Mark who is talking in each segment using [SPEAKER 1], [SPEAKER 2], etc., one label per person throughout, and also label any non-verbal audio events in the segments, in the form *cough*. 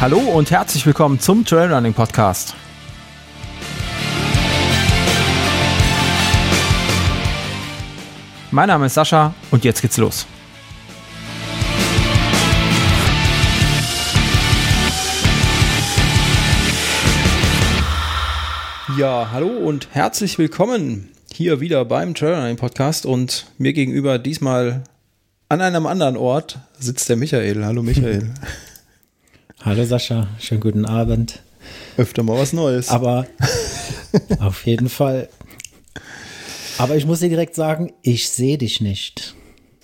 [SPEAKER 1] Hallo und herzlich willkommen zum Trailrunning Podcast. Mein Name ist Sascha und jetzt geht's los. Ja, hallo und herzlich willkommen hier wieder beim Trailrunning Podcast und mir gegenüber diesmal an einem anderen Ort sitzt der Michael. Hallo Michael. *laughs*
[SPEAKER 2] Hallo Sascha, schönen guten Abend.
[SPEAKER 1] Öfter mal was Neues.
[SPEAKER 2] Aber *laughs* auf jeden Fall. Aber ich muss dir direkt sagen, ich sehe dich nicht.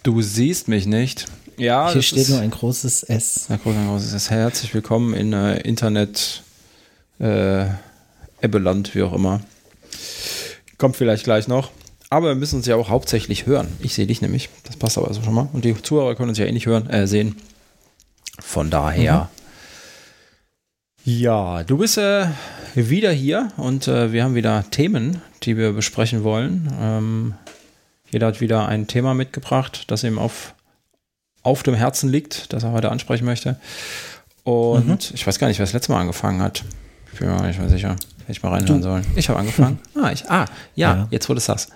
[SPEAKER 1] Du siehst mich nicht. Ja,
[SPEAKER 2] Hier steht nur ein großes S.
[SPEAKER 1] Ein großes S. Herzlich willkommen in äh, Internet äh, Ebbeland, wie auch immer. Kommt vielleicht gleich noch. Aber wir müssen uns ja auch hauptsächlich hören. Ich sehe dich nämlich. Das passt aber also schon mal. Und die Zuhörer können uns ja eh nicht hören, äh, sehen. Von daher. Mhm. Ja, du bist äh, wieder hier und äh, wir haben wieder Themen, die wir besprechen wollen. Ähm, jeder hat wieder ein Thema mitgebracht, das ihm auf, auf dem Herzen liegt, das er heute ansprechen möchte. Und mhm. ich weiß gar nicht, wer das letzte Mal angefangen hat. Ich bin mir nicht mehr sicher. Hätte ich mal reinhören sollen. Ich habe angefangen. *laughs* ah, ich, ah, ja, ja, jetzt wurde es das.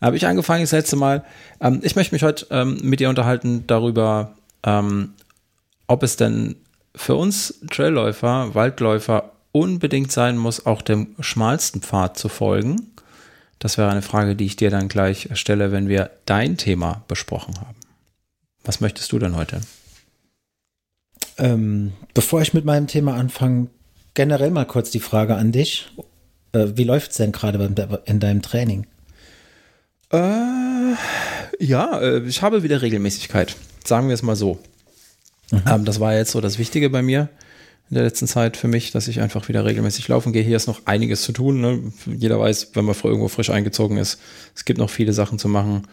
[SPEAKER 1] Habe ich angefangen das letzte Mal. Ähm, ich möchte mich heute ähm, mit dir unterhalten darüber, ähm, ob es denn für uns Trailläufer, Waldläufer unbedingt sein muss, auch dem schmalsten Pfad zu folgen? Das wäre eine Frage, die ich dir dann gleich stelle, wenn wir dein Thema besprochen haben. Was möchtest du denn heute?
[SPEAKER 2] Ähm, bevor ich mit meinem Thema anfange, generell mal kurz die Frage an dich. Äh, wie läuft es denn gerade in deinem Training?
[SPEAKER 1] Äh, ja, äh, ich habe wieder Regelmäßigkeit. Sagen wir es mal so. Mhm. Ähm, das war jetzt so das Wichtige bei mir in der letzten Zeit für mich, dass ich einfach wieder regelmäßig laufen gehe. Hier ist noch einiges zu tun. Ne? Jeder weiß, wenn man irgendwo frisch eingezogen ist, es gibt noch viele Sachen zu machen.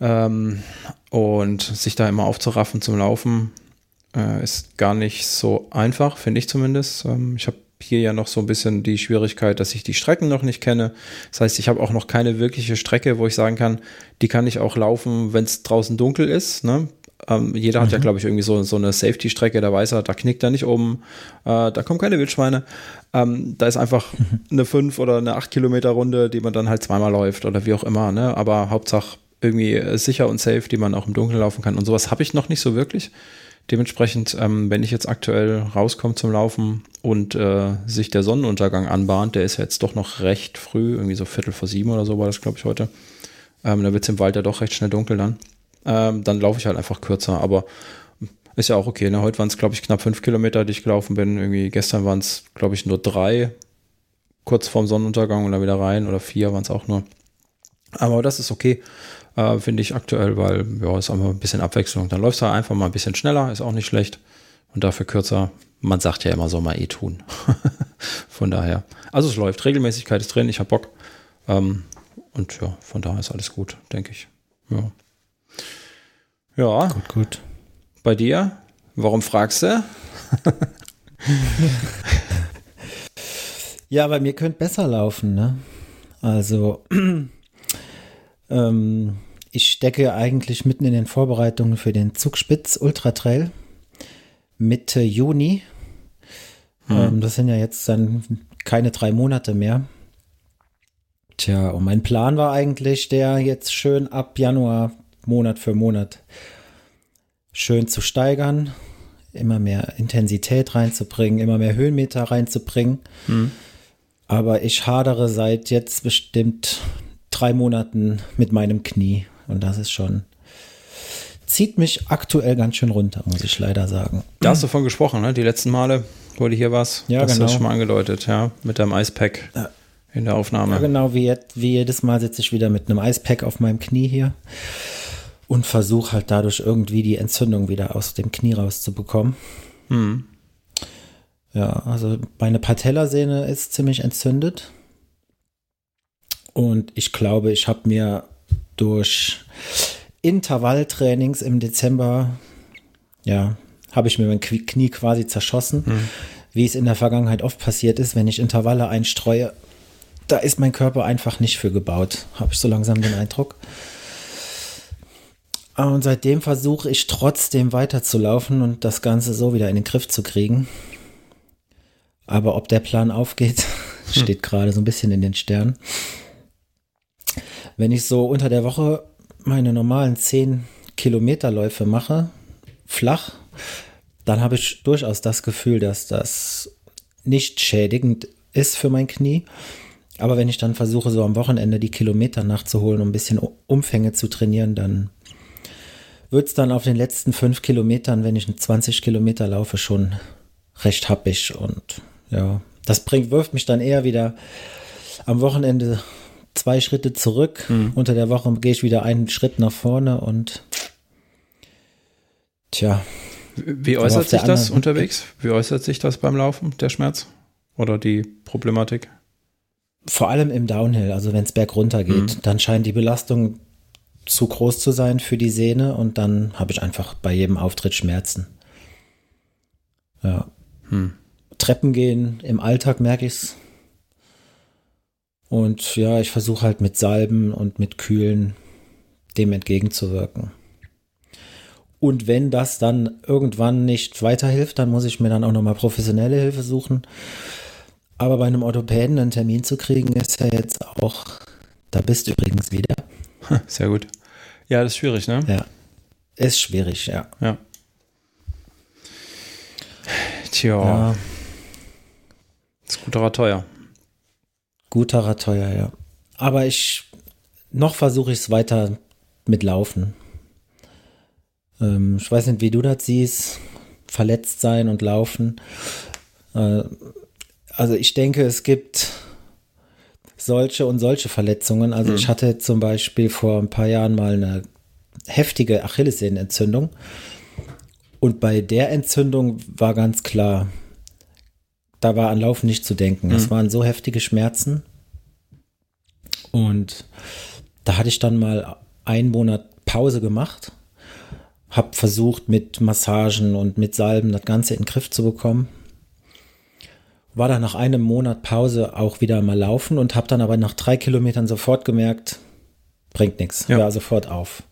[SPEAKER 1] Ähm, und sich da immer aufzuraffen zum Laufen äh, ist gar nicht so einfach, finde ich zumindest. Ähm, ich habe hier ja noch so ein bisschen die Schwierigkeit, dass ich die Strecken noch nicht kenne. Das heißt, ich habe auch noch keine wirkliche Strecke, wo ich sagen kann, die kann ich auch laufen, wenn es draußen dunkel ist. Ne? Ähm, jeder mhm. hat ja, mhm. glaube ich, irgendwie so, so eine Safety-Strecke, da weiß er, da knickt er nicht um, äh, da kommen keine Wildschweine. Ähm, da ist einfach mhm. eine 5 oder eine 8 Kilometer Runde, die man dann halt zweimal läuft oder wie auch immer, ne? Aber Hauptsache irgendwie sicher und safe, die man auch im Dunkeln laufen kann. Und sowas habe ich noch nicht so wirklich. Dementsprechend, ähm, wenn ich jetzt aktuell rauskomme zum Laufen und äh, sich der Sonnenuntergang anbahnt, der ist ja jetzt doch noch recht früh, irgendwie so Viertel vor sieben oder so war das, glaube ich, heute. Ähm, da wird es im Wald ja doch recht schnell dunkel dann ähm, dann laufe ich halt einfach kürzer. Aber ist ja auch okay. Ne? Heute waren es, glaube ich, knapp fünf Kilometer, die ich gelaufen bin. Irgendwie gestern waren es, glaube ich, nur drei, kurz vorm Sonnenuntergang und dann wieder rein. Oder vier waren es auch nur. Aber das ist okay, äh, finde ich aktuell, weil ja, ist einfach ein bisschen Abwechslung. Dann läufst du halt einfach mal ein bisschen schneller, ist auch nicht schlecht. Und dafür kürzer. Man sagt ja immer, soll mal eh tun. *laughs* von daher. Also es läuft. Regelmäßigkeit ist drin, ich habe Bock. Ähm, und ja, von daher ist alles gut, denke ich. Ja. Ja.
[SPEAKER 2] Gut, gut.
[SPEAKER 1] Bei dir? Warum fragst du? *laughs*
[SPEAKER 2] ja, bei mir könnte besser laufen, ne? Also, *clears throat* ähm, ich stecke eigentlich mitten in den Vorbereitungen für den Zugspitz Ultra Trail Mitte Juni. Hm. Ähm, das sind ja jetzt dann keine drei Monate mehr. Tja, und mein Plan war eigentlich, der jetzt schön ab Januar Monat für Monat schön zu steigern, immer mehr Intensität reinzubringen, immer mehr Höhenmeter reinzubringen. Mhm. Aber ich hadere seit jetzt bestimmt drei Monaten mit meinem Knie und das ist schon zieht mich aktuell ganz schön runter, muss ich leider sagen.
[SPEAKER 1] Da hast du von gesprochen, ne? Die letzten Male, wo du hier warst.
[SPEAKER 2] Ja, hast genau.
[SPEAKER 1] du das schon mal angedeutet, ja, mit deinem Eispack ja. in der Aufnahme.
[SPEAKER 2] Ja, genau, wie, wie jedes Mal sitze ich wieder mit einem Eispack auf meinem Knie hier und versuche halt dadurch irgendwie die Entzündung wieder aus dem Knie rauszubekommen. Hm. Ja, also meine Patellasehne ist ziemlich entzündet. Und ich glaube, ich habe mir durch Intervalltrainings im Dezember, ja, habe ich mir mein Knie quasi zerschossen, hm. wie es in der Vergangenheit oft passiert ist, wenn ich Intervalle einstreue. Da ist mein Körper einfach nicht für gebaut, habe ich so langsam den Eindruck. Und seitdem versuche ich trotzdem weiterzulaufen und das Ganze so wieder in den Griff zu kriegen. Aber ob der Plan aufgeht, *laughs* hm. steht gerade so ein bisschen in den Sternen. Wenn ich so unter der Woche meine normalen 10 Kilometerläufe mache, flach, dann habe ich durchaus das Gefühl, dass das nicht schädigend ist für mein Knie. Aber wenn ich dann versuche, so am Wochenende die Kilometer nachzuholen, um ein bisschen Umfänge zu trainieren, dann wird es dann auf den letzten fünf Kilometern, wenn ich 20 Kilometer laufe, schon recht happig. Und ja, das bringt, wirft mich dann eher wieder am Wochenende zwei Schritte zurück. Mhm. Unter der Woche gehe ich wieder einen Schritt nach vorne und tja.
[SPEAKER 1] Wie äußert sich das unterwegs? Wie äußert sich das beim Laufen, der Schmerz oder die Problematik?
[SPEAKER 2] Vor allem im Downhill, also wenn es bergunter geht, mhm. dann scheint die Belastung zu groß zu sein für die Sehne und dann habe ich einfach bei jedem Auftritt Schmerzen. Ja. Hm. Treppen gehen, im Alltag merke ich es. Und ja, ich versuche halt mit Salben und mit Kühlen dem entgegenzuwirken. Und wenn das dann irgendwann nicht weiterhilft, dann muss ich mir dann auch nochmal professionelle Hilfe suchen. Aber bei einem Orthopäden einen Termin zu kriegen, ist ja jetzt auch, da bist du übrigens wieder.
[SPEAKER 1] Sehr gut. Ja, das ist schwierig, ne?
[SPEAKER 2] Ja. Ist schwierig, ja.
[SPEAKER 1] Ja. Tja. Ja. Ist guterer teuer.
[SPEAKER 2] Guterer teuer, ja. Aber ich, noch versuche ich es weiter mit Laufen. Ähm, ich weiß nicht, wie du das siehst. Verletzt sein und laufen. Äh, also ich denke, es gibt solche und solche Verletzungen. Also mhm. ich hatte zum Beispiel vor ein paar Jahren mal eine heftige Achillessehnenentzündung. Und bei der Entzündung war ganz klar, da war an Laufen nicht zu denken. Mhm. Es waren so heftige Schmerzen. Und da hatte ich dann mal einen Monat Pause gemacht, habe versucht mit Massagen und mit Salben das Ganze in den Griff zu bekommen. War dann nach einem Monat Pause auch wieder mal laufen und habe dann aber nach drei Kilometern sofort gemerkt, bringt nichts, ja. hör sofort auf.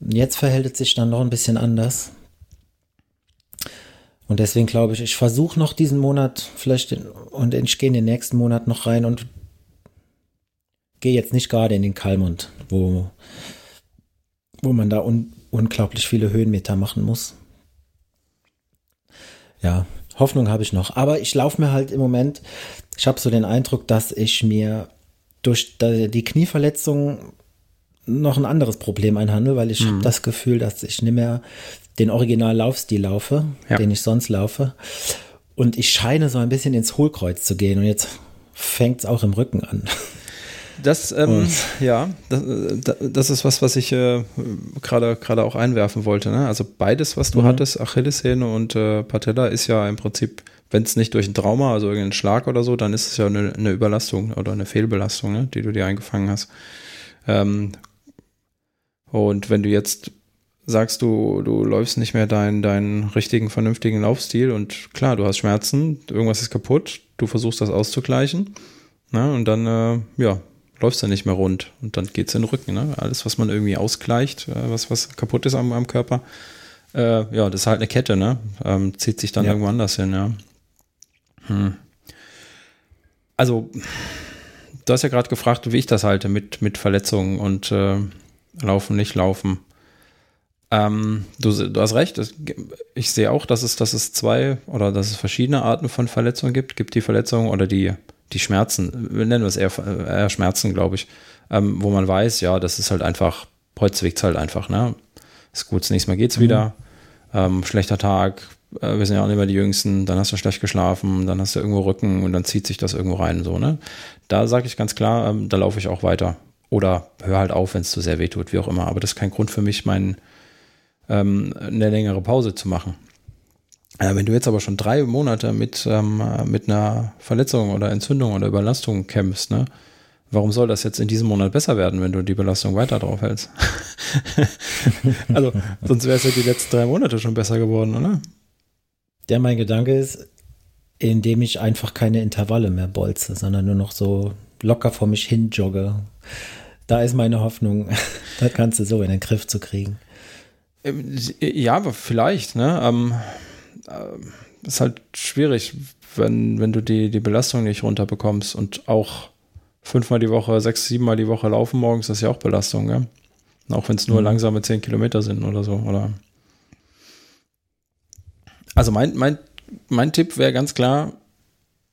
[SPEAKER 2] Jetzt verhält es sich dann noch ein bisschen anders. Und deswegen glaube ich, ich versuche noch diesen Monat vielleicht in, und ich gehe in den nächsten Monat noch rein und gehe jetzt nicht gerade in den Kalmund, wo, wo man da un, unglaublich viele Höhenmeter machen muss. Ja, Hoffnung habe ich noch. Aber ich laufe mir halt im Moment, ich habe so den Eindruck, dass ich mir durch die Knieverletzung noch ein anderes Problem einhandle, weil ich mhm. habe das Gefühl, dass ich nicht mehr den Original-Laufstil laufe, ja. den ich sonst laufe. Und ich scheine so ein bisschen ins Hohlkreuz zu gehen. Und jetzt fängt es auch im Rücken an. *laughs*
[SPEAKER 1] Das, ähm, ja, das, das, ist was, was ich äh, gerade gerade auch einwerfen wollte. Ne? Also beides, was du mhm. hattest, Achillessehne und äh, Patella, ist ja im Prinzip, wenn es nicht durch ein Trauma, also irgendeinen Schlag oder so, dann ist es ja eine, eine Überlastung oder eine Fehlbelastung, ne? die du dir eingefangen hast. Ähm, und wenn du jetzt sagst, du, du läufst nicht mehr deinen, deinen richtigen, vernünftigen Laufstil und klar, du hast Schmerzen, irgendwas ist kaputt, du versuchst das auszugleichen. Ne? Und dann, äh, ja, läufst du nicht mehr rund und dann geht es in den Rücken. Ne? Alles, was man irgendwie ausgleicht, äh, was, was kaputt ist am, am Körper, äh, ja, das ist halt eine Kette, ne? Ähm, zieht sich dann ja. irgendwo anders hin, ja. Hm. Also, du hast ja gerade gefragt, wie ich das halte mit, mit Verletzungen und äh, Laufen, nicht Laufen. Ähm, du, du, hast recht, ich sehe auch, dass es, dass es zwei oder dass es verschiedene Arten von Verletzungen gibt. Gibt die Verletzungen oder die, die Schmerzen, wir nennen es eher, eher Schmerzen, glaube ich, ähm, wo man weiß, ja, das ist halt einfach, heute es halt einfach, ne? Ist gut, das nächste Mal geht's mhm. wieder. Ähm, schlechter Tag, äh, wir sind ja auch nicht mehr die Jüngsten, dann hast du schlecht geschlafen, dann hast du irgendwo Rücken und dann zieht sich das irgendwo rein, so, ne? Da sage ich ganz klar, ähm, da laufe ich auch weiter. Oder hör halt auf, wenn es zu sehr weh tut, wie auch immer. Aber das ist kein Grund für mich, mein, ähm, eine längere Pause zu machen. Äh, wenn du jetzt aber schon drei Monate mit, ähm, mit einer Verletzung oder Entzündung oder Überlastung kämpfst, ne? Warum soll das jetzt in diesem Monat besser werden, wenn du die Belastung weiter drauf hältst? *laughs* also, sonst wäre es ja die letzten drei Monate schon besser geworden, oder?
[SPEAKER 2] Der mein Gedanke ist, indem ich einfach keine Intervalle mehr bolze, sondern nur noch so locker vor mich hin jogge da ist meine Hoffnung, *laughs* das Ganze so in den Griff zu kriegen.
[SPEAKER 1] Ähm, ja, aber vielleicht, ne? Ähm, äh, ist halt schwierig, wenn, wenn du die, die Belastung nicht runterbekommst und auch fünfmal die Woche, sechs, siebenmal die Woche laufen morgens, das ist ja auch Belastung, gell? Auch wenn es nur mhm. langsame zehn Kilometer sind oder so, oder? Also mein, mein, mein Tipp wäre ganz klar,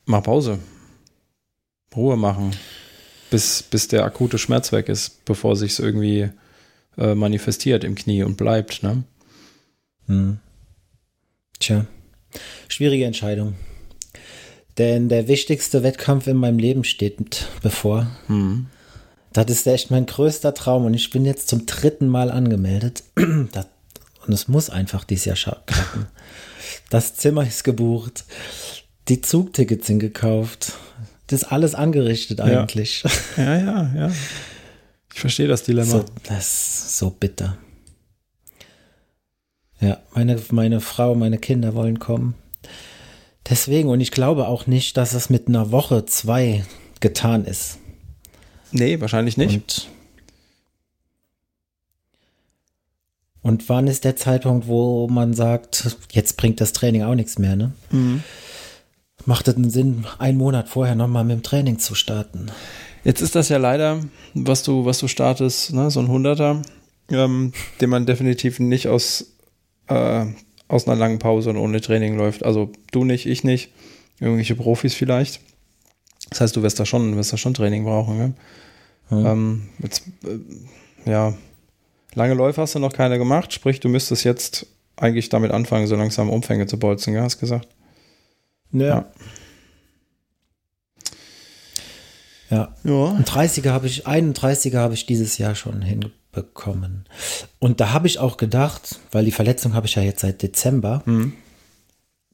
[SPEAKER 1] mach Pause. Ruhe machen, bis, bis der akute Schmerz weg ist, bevor sich irgendwie äh, manifestiert im Knie und bleibt, ne?
[SPEAKER 2] Hm. Tja, schwierige Entscheidung. Denn der wichtigste Wettkampf in meinem Leben steht bevor. Hm. Das ist echt mein größter Traum und ich bin jetzt zum dritten Mal angemeldet. *clears throat* Das, und es muss einfach dieses Jahr klappen. Das Zimmer ist gebucht. Die Zugtickets sind gekauft. Das ist alles angerichtet eigentlich.
[SPEAKER 1] Ja, ja, ja. ja. Ich verstehe das Dilemma.
[SPEAKER 2] So, das ist so bitter. Ja, meine, meine Frau, meine Kinder wollen kommen. Deswegen, und ich glaube auch nicht, dass es mit einer Woche, zwei getan ist.
[SPEAKER 1] Nee, wahrscheinlich nicht.
[SPEAKER 2] Und, und wann ist der Zeitpunkt, wo man sagt, jetzt bringt das Training auch nichts mehr, ne? Mhm. Macht es einen Sinn, einen Monat vorher nochmal mit dem Training zu starten?
[SPEAKER 1] Jetzt ist das ja leider, was du, was du startest, ne, so ein Hunderter, ähm, den man definitiv nicht aus, äh, aus einer langen Pause und ohne Training läuft. Also du nicht, ich nicht, irgendwelche Profis vielleicht. Das heißt, du wirst da schon, wirst da schon Training brauchen. Ne? Hm. Ähm, jetzt, äh, ja, lange Läufe hast du noch keine gemacht, sprich, du müsstest jetzt eigentlich damit anfangen, so langsam Umfänge zu bolzen, ja, hast gesagt.
[SPEAKER 2] Ja. ja. Ja. ja. Ein 30er habe ich, 31er habe ich dieses Jahr schon hinbekommen. Und da habe ich auch gedacht, weil die Verletzung habe ich ja jetzt seit Dezember. Mhm.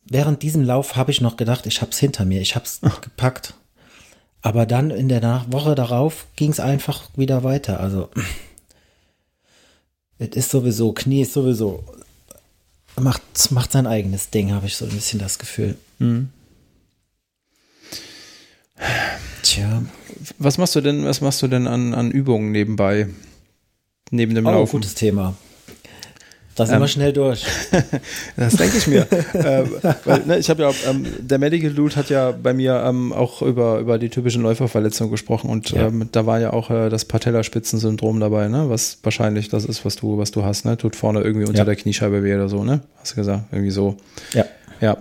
[SPEAKER 2] Während diesem Lauf habe ich noch gedacht, ich habe es hinter mir, ich habe es gepackt. Aber dann in der Woche darauf ging es einfach wieder weiter. Also *clears throat* es ist sowieso, Knie ist sowieso, macht, macht sein eigenes Ding, habe ich so ein bisschen das Gefühl. Mhm.
[SPEAKER 1] Tja. Was machst du denn, was machst du denn an, an Übungen nebenbei? Neben dem
[SPEAKER 2] oh,
[SPEAKER 1] Laufen?
[SPEAKER 2] gutes Thema. Da sind ähm, wir schnell durch. *laughs*
[SPEAKER 1] das denke ich mir. *laughs* äh, weil, ne, ich habe ja, ähm, der Medical Dude hat ja bei mir ähm, auch über, über die typischen Läuferverletzungen gesprochen und ja. Ähm, da war ja auch äh, das Patellaspitzensyndrom dabei, ne? Was wahrscheinlich das ist, was du, was du hast, ne? Tut vorne irgendwie unter ja. der Kniescheibe weh oder so, ne? Hast du gesagt? Irgendwie so.
[SPEAKER 2] Ja.
[SPEAKER 1] Ja.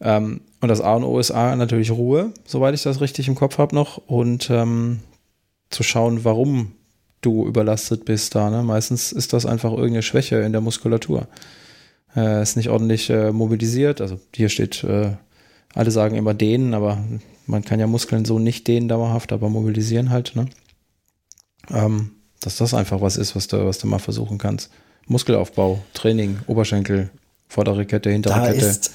[SPEAKER 1] Ähm, und das A und O ist A natürlich Ruhe, soweit ich das richtig im Kopf habe noch. Und ähm, zu schauen, warum du überlastet bist da. Ne? Meistens ist das einfach irgendeine Schwäche in der Muskulatur. Äh, ist nicht ordentlich äh, mobilisiert. Also hier steht, äh, alle sagen immer dehnen, aber man kann ja Muskeln so nicht dehnen dauerhaft, aber mobilisieren halt. Ne? Ähm, dass das einfach was ist, was du, was du mal versuchen kannst. Muskelaufbau, Training, Oberschenkel, vordere Kette, hintere
[SPEAKER 2] da
[SPEAKER 1] Kette.
[SPEAKER 2] Ist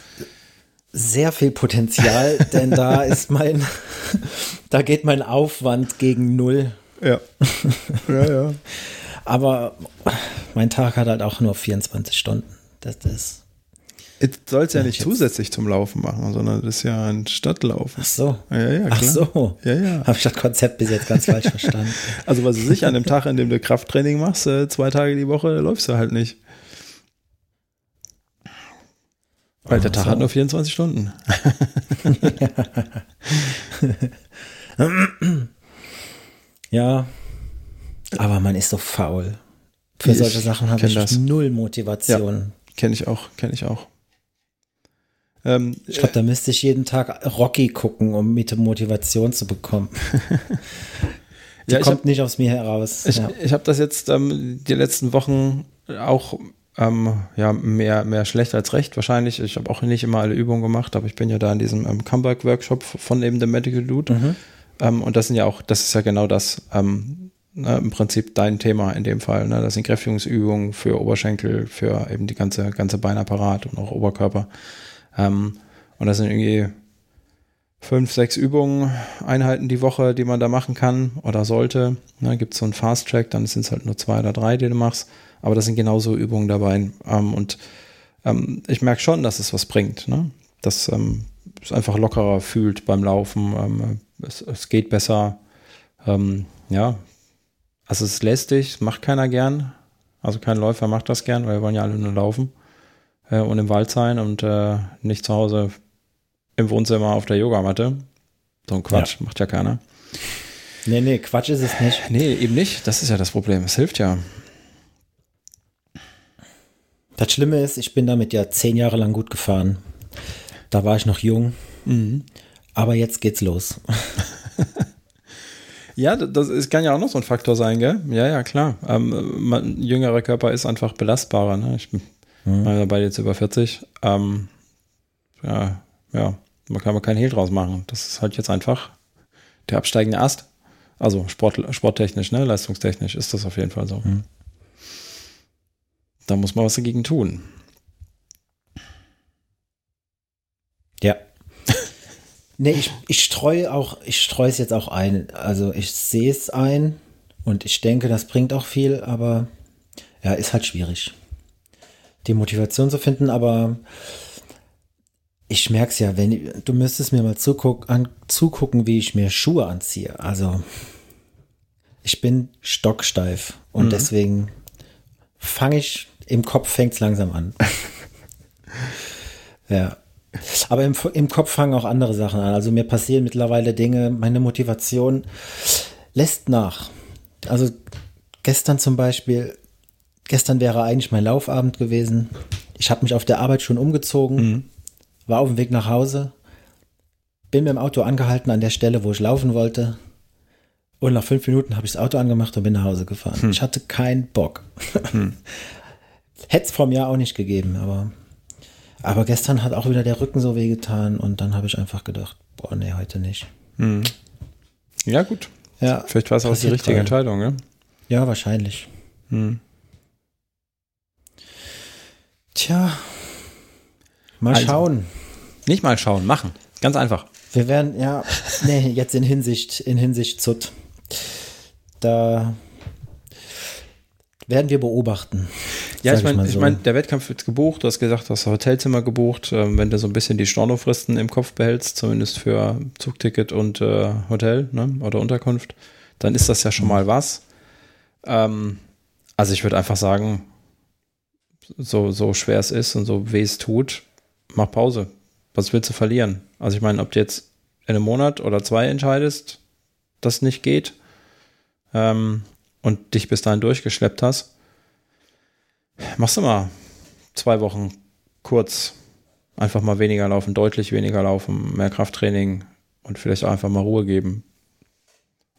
[SPEAKER 2] sehr viel Potenzial, denn da *laughs* ist mein, da geht mein Aufwand gegen null.
[SPEAKER 1] Ja. *laughs* Ja, ja.
[SPEAKER 2] Aber mein Tag hat halt auch nur 24 Stunden. Das ist.
[SPEAKER 1] Jetzt soll es ja nicht zusätzlich zum Laufen machen, sondern das ist ja ein Stadtlaufen.
[SPEAKER 2] Ach so.
[SPEAKER 1] Ja, ja, klar.
[SPEAKER 2] Ach so.
[SPEAKER 1] Ja, ja.
[SPEAKER 2] Habe ich das Konzept bis jetzt ganz falsch verstanden. *laughs*
[SPEAKER 1] Also, was ist ich an dem Tag, an dem du Krafttraining machst, äh, zwei Tage die Woche, läufst du halt nicht. Weil der Tag so. hat nur 24 Stunden. *laughs*
[SPEAKER 2] ja, aber man ist so faul. Für ich solche Sachen habe ich das. null Motivation. Ja,
[SPEAKER 1] kenne ich auch, kenne ich auch.
[SPEAKER 2] Ähm, ich glaube, da müsste ich jeden Tag Rocky gucken, um mit Motivation zu bekommen. *laughs* Die ja, kommt hab, nicht aus mir heraus.
[SPEAKER 1] Ich,
[SPEAKER 2] ja.
[SPEAKER 1] ich habe das jetzt ähm, die letzten Wochen auch ähm, ja, mehr, mehr schlecht als recht wahrscheinlich. Ich habe auch nicht immer alle Übungen gemacht, aber ich bin ja da in diesem ähm, Comeback-Workshop von eben dem Medical Dude. Mhm. Ähm, und das sind ja auch, das ist ja genau das, ähm, ne, im Prinzip dein Thema in dem Fall. Ne? Das sind Kräftigungsübungen für Oberschenkel, für eben die ganze, ganze Beinapparat und auch Oberkörper. Ähm, und das sind irgendwie fünf, sechs Übungen, Einheiten die Woche, die man da machen kann oder sollte. Ne, Gibt es so einen Fast Track, dann sind es halt nur zwei oder drei, die du machst. Aber das sind genauso Übungen dabei. Ähm, und ähm, ich merke schon, dass es was bringt. Ne? Dass ähm, es einfach lockerer fühlt beim Laufen. Ähm, es, es, geht besser. Ähm, ja. Also es ist lästig, macht keiner gern. Also kein Läufer macht das gern, weil wir wollen ja alle nur laufen. äh, und im Wald sein und äh, nicht zu Hause im Wohnzimmer auf der Yogamatte. So ein Quatsch, ja. macht ja keiner.
[SPEAKER 2] Nee, nee, Quatsch ist es nicht.
[SPEAKER 1] Nee, eben nicht. Das ist ja das Problem. Es hilft ja.
[SPEAKER 2] Das Schlimme ist, ich bin damit ja zehn Jahre lang gut gefahren. Da war ich noch jung. Mhm. Aber jetzt geht's los. *laughs*
[SPEAKER 1] ja, das ist, kann ja auch noch so ein Faktor sein, gell? Ja, ja, klar. Ähm, man, jüngerer Körper ist einfach belastbarer. Ne? Ich bin mhm. bei jetzt über 40. Ähm, ja, ja, man kann man keinen Hehl draus machen. Das ist halt jetzt einfach der absteigende Ast. Also Sport, sporttechnisch, ne, leistungstechnisch ist das auf jeden Fall so. Mhm. Da muss man was dagegen tun.
[SPEAKER 2] Ja. Nee, ich, ich streue auch, ich streue es jetzt auch ein. Also ich sehe es ein und ich denke, das bringt auch viel, aber ja, ist halt schwierig. Die Motivation zu finden, aber ich merke es ja, wenn du müsstest mir mal zuguck, an, zugucken, wie ich mir Schuhe anziehe. Also ich bin stocksteif und mhm. deswegen fange ich im Kopf fängt es langsam an. *laughs* ja. Aber im, im Kopf fangen auch andere Sachen an. Also mir passieren mittlerweile Dinge, meine Motivation lässt nach. Also gestern zum Beispiel, gestern wäre eigentlich mein Laufabend gewesen. Ich habe mich auf der Arbeit schon umgezogen, mhm. war auf dem Weg nach Hause, bin mit dem Auto angehalten an der Stelle, wo ich laufen wollte. Und nach fünf Minuten habe ich das Auto angemacht und bin nach Hause gefahren. Hm. Ich hatte keinen Bock. Hm. *laughs* Hätte es vor mir auch nicht gegeben, aber, aber gestern hat auch wieder der Rücken so wehgetan und dann habe ich einfach gedacht, boah, nee, heute nicht.
[SPEAKER 1] Hm. Ja, gut. Ja, Vielleicht war es auch die richtige toll. Entscheidung, ne?
[SPEAKER 2] Ja, wahrscheinlich. Hm. Tja, mal also, schauen.
[SPEAKER 1] Nicht mal schauen, machen. Ganz einfach.
[SPEAKER 2] Wir werden, ja, nee, jetzt in Hinsicht, in Hinsicht Zut. Da werden wir beobachten.
[SPEAKER 1] Ja, ich meine, ich, so. mein, der Wettkampf wird gebucht, du hast gesagt, du hast Hotelzimmer gebucht. Ähm, wenn du so ein bisschen die Stornofristen im Kopf behältst, zumindest für Zugticket und äh, Hotel ne, oder Unterkunft, dann ist das ja schon mhm. mal was. Ähm, also ich würde einfach sagen, so, so schwer es ist und so weh es tut, mach Pause. Was willst du verlieren? Also ich meine, ob du jetzt in einem Monat oder zwei entscheidest, das nicht geht ähm, und dich bis dahin durchgeschleppt hast, machst du mal zwei Wochen kurz einfach mal weniger laufen, deutlich weniger laufen, mehr Krafttraining und vielleicht auch einfach mal Ruhe geben.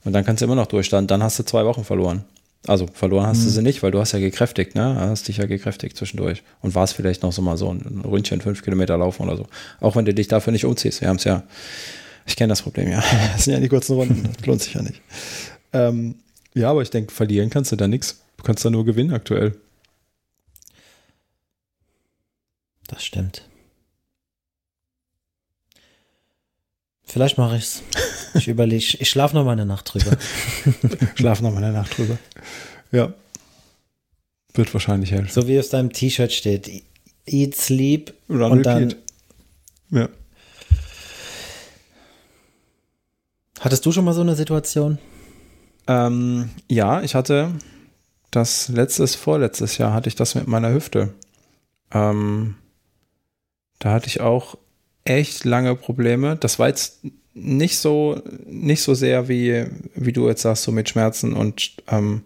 [SPEAKER 1] Und dann kannst du immer noch durchstanden. Dann hast du zwei Wochen verloren. Also verloren hast mhm. du sie nicht, weil du hast ja gekräftigt, ne? Hast dich ja gekräftigt zwischendurch. Und warst vielleicht noch so mal so ein Ründchen, fünf Kilometer laufen oder so. Auch wenn du dich dafür nicht umziehst. Wir haben es ja, ich kenne das Problem, ja. *laughs* Das sind ja die kurzen Runden. *laughs* Das lohnt sich ja nicht. Ähm, ja, aber ich denke, verlieren kannst du da nichts. Du kannst da nur gewinnen aktuell.
[SPEAKER 2] Das stimmt. Vielleicht mache ich's. Ich überlege, ich schlafe noch mal eine Nacht drüber. *laughs*
[SPEAKER 1] schlaf noch mal eine Nacht drüber. Ja. Wird wahrscheinlich helfen.
[SPEAKER 2] So wie es deinem T-Shirt steht. Eat, sleep Run, und repeat. dann. Ja. Hattest du schon mal so eine Situation?
[SPEAKER 1] Ähm, ja, ich hatte das letztes, vorletztes Jahr hatte ich das mit meiner Hüfte. Ähm, da hatte ich auch echt lange Probleme. Das war jetzt nicht so, nicht so sehr wie, wie du jetzt sagst, so mit Schmerzen und ähm,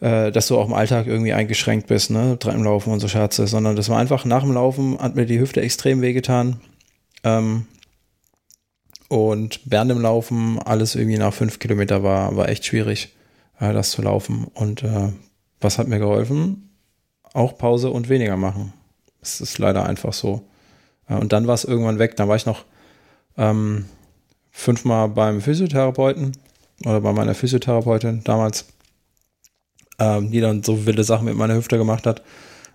[SPEAKER 1] äh, dass du auch im Alltag irgendwie eingeschränkt bist, ne, Treppenlaufen und so Scherze, sondern das war einfach nach dem Laufen hat mir die Hüfte extrem wehgetan. Ähm, und während dem Laufen alles irgendwie nach fünf Kilometer war, war echt schwierig, äh, das zu laufen. Und äh, was hat mir geholfen? Auch Pause und weniger machen. Es ist leider einfach so. Äh, und dann war es irgendwann weg. Dann war ich noch ähm, fünfmal beim Physiotherapeuten oder bei meiner Physiotherapeutin damals, ähm, die dann so wilde Sachen mit meiner Hüfte gemacht hat.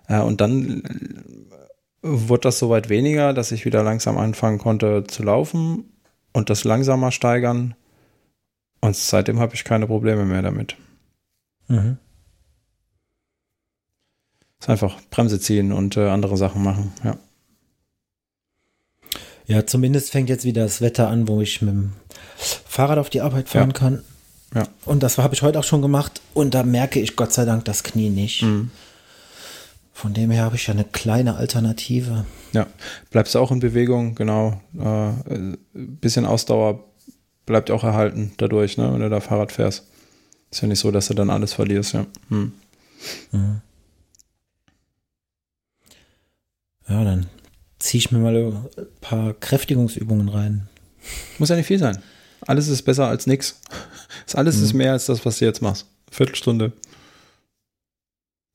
[SPEAKER 1] Äh, und dann wurde das soweit weniger, dass ich wieder langsam anfangen konnte zu laufen und das langsamer steigern. Und seitdem habe ich keine Probleme mehr damit. Mhm. Ist einfach Bremse ziehen und äh, andere Sachen machen, ja.
[SPEAKER 2] Ja, zumindest fängt jetzt wieder das Wetter an, wo ich mit dem Fahrrad auf die Arbeit fahren ja. kann. Ja. Und das habe ich heute auch schon gemacht. Und da merke ich Gott sei Dank das Knie nicht. Mhm. Von dem her habe ich ja eine kleine Alternative.
[SPEAKER 1] Ja, bleibst du auch in Bewegung, genau. Äh, bisschen Ausdauer bleibt auch erhalten dadurch, ne, wenn du da Fahrrad fährst. Ist ja nicht so, dass du dann alles verlierst, ja. Hm. Mhm.
[SPEAKER 2] Ja, dann ziehe ich mir mal ein paar Kräftigungsübungen rein.
[SPEAKER 1] Muss ja nicht viel sein. Alles ist besser als nichts. Alles mhm. ist mehr als das, was du jetzt machst. Viertelstunde.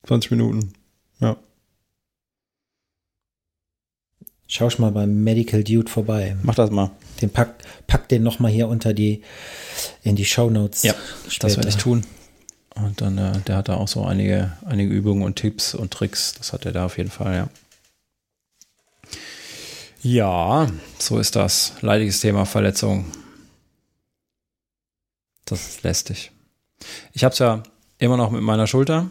[SPEAKER 1] 20 Minuten. Ja.
[SPEAKER 2] Schau ich mal beim Medical Dude vorbei.
[SPEAKER 1] Mach das mal.
[SPEAKER 2] Den pack, pack den nochmal hier unter die, in die Show Notes.
[SPEAKER 1] Ja, später. das werde ich tun. Und dann, äh, der hat da auch so einige, einige Übungen und Tipps und Tricks. Das hat er da auf jeden Fall, ja. Ja, so ist das. Leidiges Thema Verletzung. Das ist lästig. Ich habe es ja immer noch mit meiner Schulter,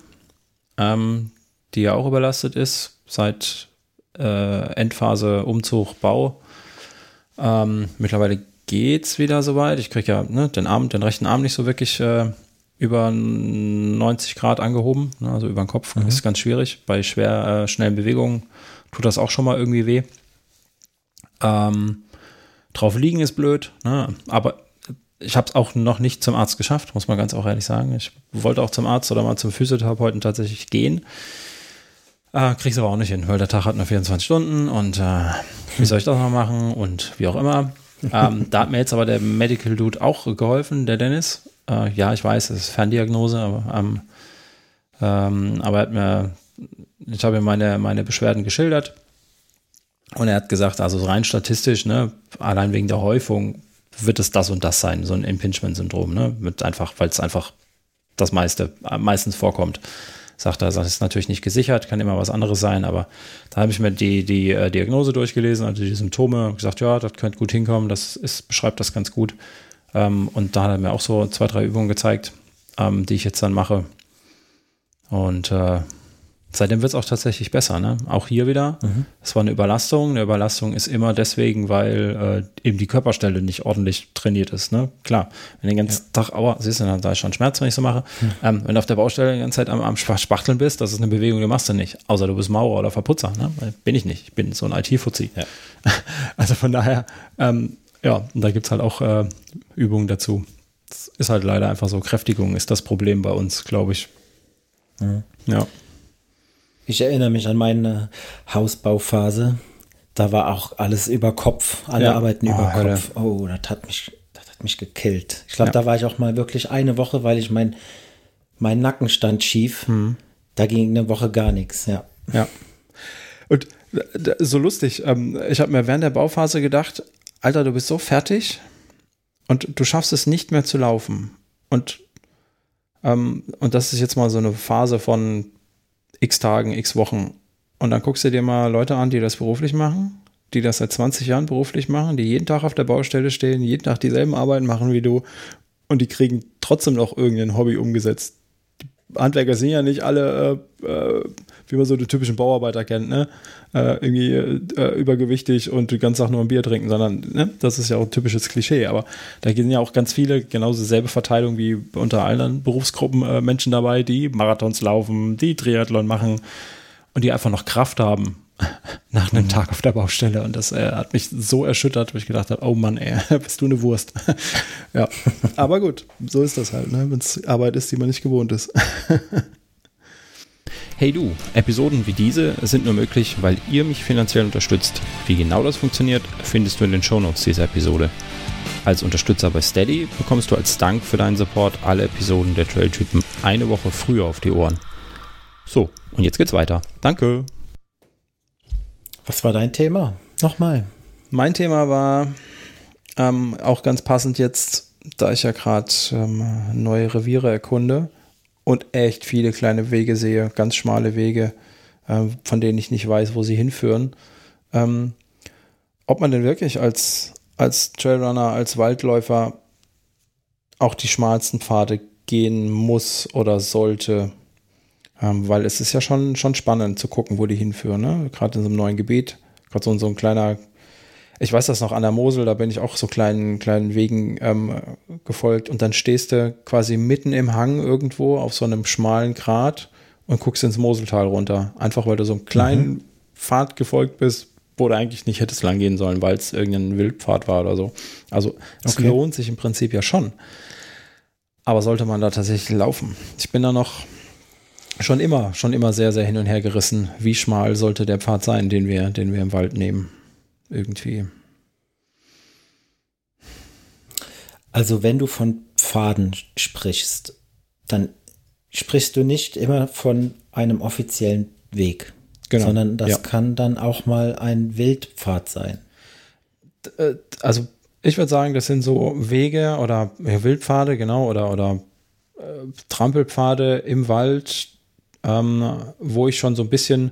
[SPEAKER 1] ähm, die ja auch überlastet ist, seit äh, Endphase Umzug, Bau. Ähm, mittlerweile es wieder soweit. Ich kriege ja ne, den Arm, den rechten Arm nicht so wirklich äh, über 90 Grad angehoben, ne, also über den Kopf. Mhm. Ist ganz schwierig. Bei schwer, äh, schnellen Bewegungen tut das auch schon mal irgendwie weh. Ähm, drauf liegen ist blöd, ne? aber ich habe es auch noch nicht zum Arzt geschafft, muss man ganz auch ehrlich sagen. Ich wollte auch zum Arzt oder mal zum Physiotherapeuten tatsächlich gehen. Äh, krieg's aber auch nicht hin, weil der Tag hat nur 24 Stunden und äh, wie soll ich das noch machen und wie auch immer. Ähm, da hat mir jetzt aber der Medical Dude auch geholfen, der Dennis. Äh, ja, ich weiß, es ist Ferndiagnose, aber, ähm, ähm, aber er hat mir, ich habe ihm meine, meine Beschwerden geschildert und er hat gesagt, also rein statistisch, ne, allein wegen der Häufung wird es das und das sein, so ein Impingement-Syndrom, ne, mit einfach, weil es einfach das meiste, meistens vorkommt. Sagt er, das ist natürlich nicht gesichert, kann immer was anderes sein, aber da habe ich mir die, die äh, Diagnose durchgelesen, also die Symptome, gesagt, ja, das könnte gut hinkommen, das ist, beschreibt das ganz gut. Ähm, und da hat er mir auch so zwei, drei Übungen gezeigt, ähm, die ich jetzt dann mache. Und äh, Seitdem wird es auch tatsächlich besser. Ne? Auch hier wieder, mhm. es war eine Überlastung. Eine Überlastung ist immer deswegen, weil äh, eben die Körperstelle nicht ordentlich trainiert ist. Ne? Klar, wenn du den ganzen ja. Tag, aua, siehst du, dann da ist schon Schmerz, wenn ich so mache. Mhm. Ähm, wenn du auf der Baustelle die ganze Zeit am, am Spachteln bist, das ist eine Bewegung, die machst du nicht. Außer du bist Maurer oder Verputzer. Ne? Bin ich nicht. Ich bin so ein IT-Fuzzi. Ja. *laughs* Also von daher, ähm, ja, und da gibt es halt auch äh, Übungen dazu. Das ist halt leider einfach so. Kräftigung ist das Problem bei uns, glaube ich. Mhm. Ja.
[SPEAKER 2] Ich erinnere mich an meine Hausbauphase. Da war auch alles über Kopf, alle ja. Arbeiten über oh, Kopf. Oh, das hat mich, das hat mich gekillt. Ich glaube, ja. da war ich auch mal wirklich eine Woche, weil ich mein, mein Nacken stand schief. Hm. Da ging eine Woche gar nichts, ja.
[SPEAKER 1] Ja. Und so lustig, ähm, ich habe mir während der Bauphase gedacht, Alter, du bist so fertig und du schaffst es nicht mehr zu laufen. Und, ähm, und das ist jetzt mal so eine Phase von x Tagen, x Wochen. Und dann guckst du dir mal Leute an, die das beruflich machen, die das seit 20 Jahren beruflich machen, die jeden Tag auf der Baustelle stehen, jeden Tag dieselben Arbeiten machen wie du und die kriegen trotzdem noch irgendein Hobby umgesetzt. Die Handwerker sind ja nicht alle, äh, äh, wie man so die typischen Bauarbeiter kennt, ne? Äh, irgendwie äh, übergewichtig und den ganzen Tag nur ein Bier trinken, sondern ne? das ist ja auch ein typisches Klischee. Aber da sind ja auch ganz viele, genauso dieselbe Verteilung wie unter allen Berufsgruppen äh, Menschen dabei, die Marathons laufen, die Triathlon machen und die einfach noch Kraft haben *laughs* nach einem mhm. Tag auf der Baustelle. Und das äh, hat mich so erschüttert, wo ich gedacht habe, oh Mann, ey, *laughs* bist du eine Wurst. *laughs* ja, aber gut, so ist das halt, ne? wenn es Arbeit ist, die man nicht gewohnt ist. Hey du, Episoden wie diese sind nur möglich, weil ihr mich finanziell unterstützt. Wie genau das funktioniert, findest du in den Shownotes dieser Episode. Als Unterstützer bei Steady bekommst du als Dank für deinen Support alle Episoden der Trailtypen eine Woche früher auf die Ohren. So, und jetzt geht's weiter. Danke.
[SPEAKER 2] Was war dein Thema? Nochmal.
[SPEAKER 1] Mein Thema war ähm, auch ganz passend jetzt, da ich ja gerade ähm, neue Reviere erkunde und echt viele kleine Wege sehe, ganz schmale Wege, äh, von denen ich nicht weiß, wo sie hinführen. Ähm, ob man denn wirklich als, als Trailrunner, als Waldläufer auch die schmalsten Pfade gehen muss oder sollte, ähm, weil es ist ja schon, schon spannend zu gucken, wo die hinführen, ne? gerade in so einem neuen Gebiet, gerade so, so ein kleiner ich weiß das noch an der Mosel, da bin ich auch so kleinen, kleinen Wegen ähm, gefolgt und dann stehst du quasi mitten im Hang irgendwo auf so einem schmalen Grat und guckst ins Moseltal runter. Einfach weil du so einen kleinen mhm. Pfad gefolgt bist, wo du eigentlich nicht hättest lang gehen sollen, weil es irgendein Wildpfad war oder so. Also es okay. lohnt sich im Prinzip ja schon. Aber sollte man da tatsächlich laufen? Ich bin da noch schon immer, schon immer sehr, sehr hin und her gerissen. Wie schmal sollte der Pfad sein, den wir, den wir im Wald nehmen? Irgendwie.
[SPEAKER 2] Also wenn du von Pfaden sprichst, dann sprichst du nicht immer von einem offiziellen Weg, genau. sondern das ja. kann dann auch mal ein Wildpfad sein.
[SPEAKER 1] Äh, also ich würde sagen, das sind so Wege oder ja, Wildpfade, genau, oder, oder äh, Trampelpfade im Wald, ähm, wo ich schon so ein bisschen,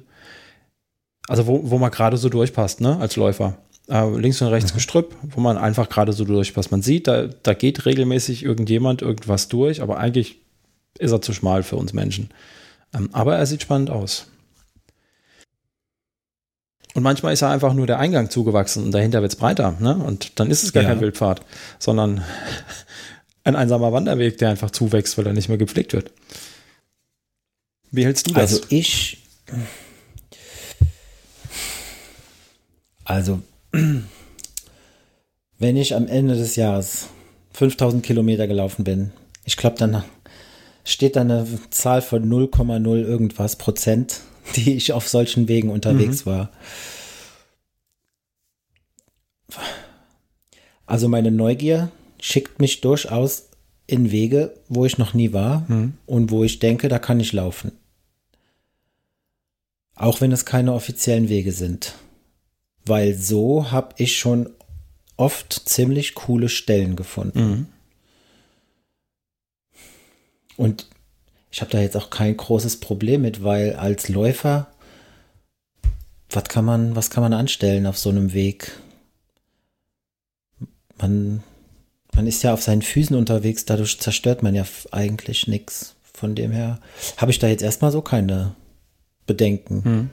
[SPEAKER 1] also wo, wo man gerade so durchpasst, ne, als Läufer. Äh, links und rechts mhm. Gestrüpp, wo man einfach gerade so durchpasst. Man sieht, da, da geht regelmäßig irgendjemand irgendwas durch, aber eigentlich ist er zu schmal für uns Menschen. Ähm, aber er sieht spannend aus. Und manchmal ist er einfach nur der Eingang zugewachsen und dahinter wird es breiter. Ne? Und dann ist es gar ja. kein Wildpfad, sondern *laughs* ein einsamer Wanderweg, der einfach zuwächst, weil er nicht mehr gepflegt wird. Wie hältst du
[SPEAKER 2] das? Also ich. Also, wenn ich am Ende des Jahres 5000 Kilometer gelaufen bin, ich glaube, dann steht da eine Zahl von 0,0 irgendwas Prozent, *laughs* die ich auf solchen Wegen unterwegs mhm. war. Also meine Neugier schickt mich durchaus in Wege, wo ich noch nie war mhm. und wo ich denke, da kann ich laufen. Auch wenn es keine offiziellen Wege sind. Weil so habe ich schon oft ziemlich coole Stellen gefunden. Mhm. Und ich habe da jetzt auch kein großes Problem mit, weil als Läufer, was kann man, was kann man anstellen auf so einem Weg? Man, man ist ja auf seinen Füßen unterwegs, dadurch zerstört man ja eigentlich nichts. Von dem her habe ich da jetzt erstmal so keine Bedenken. Hm.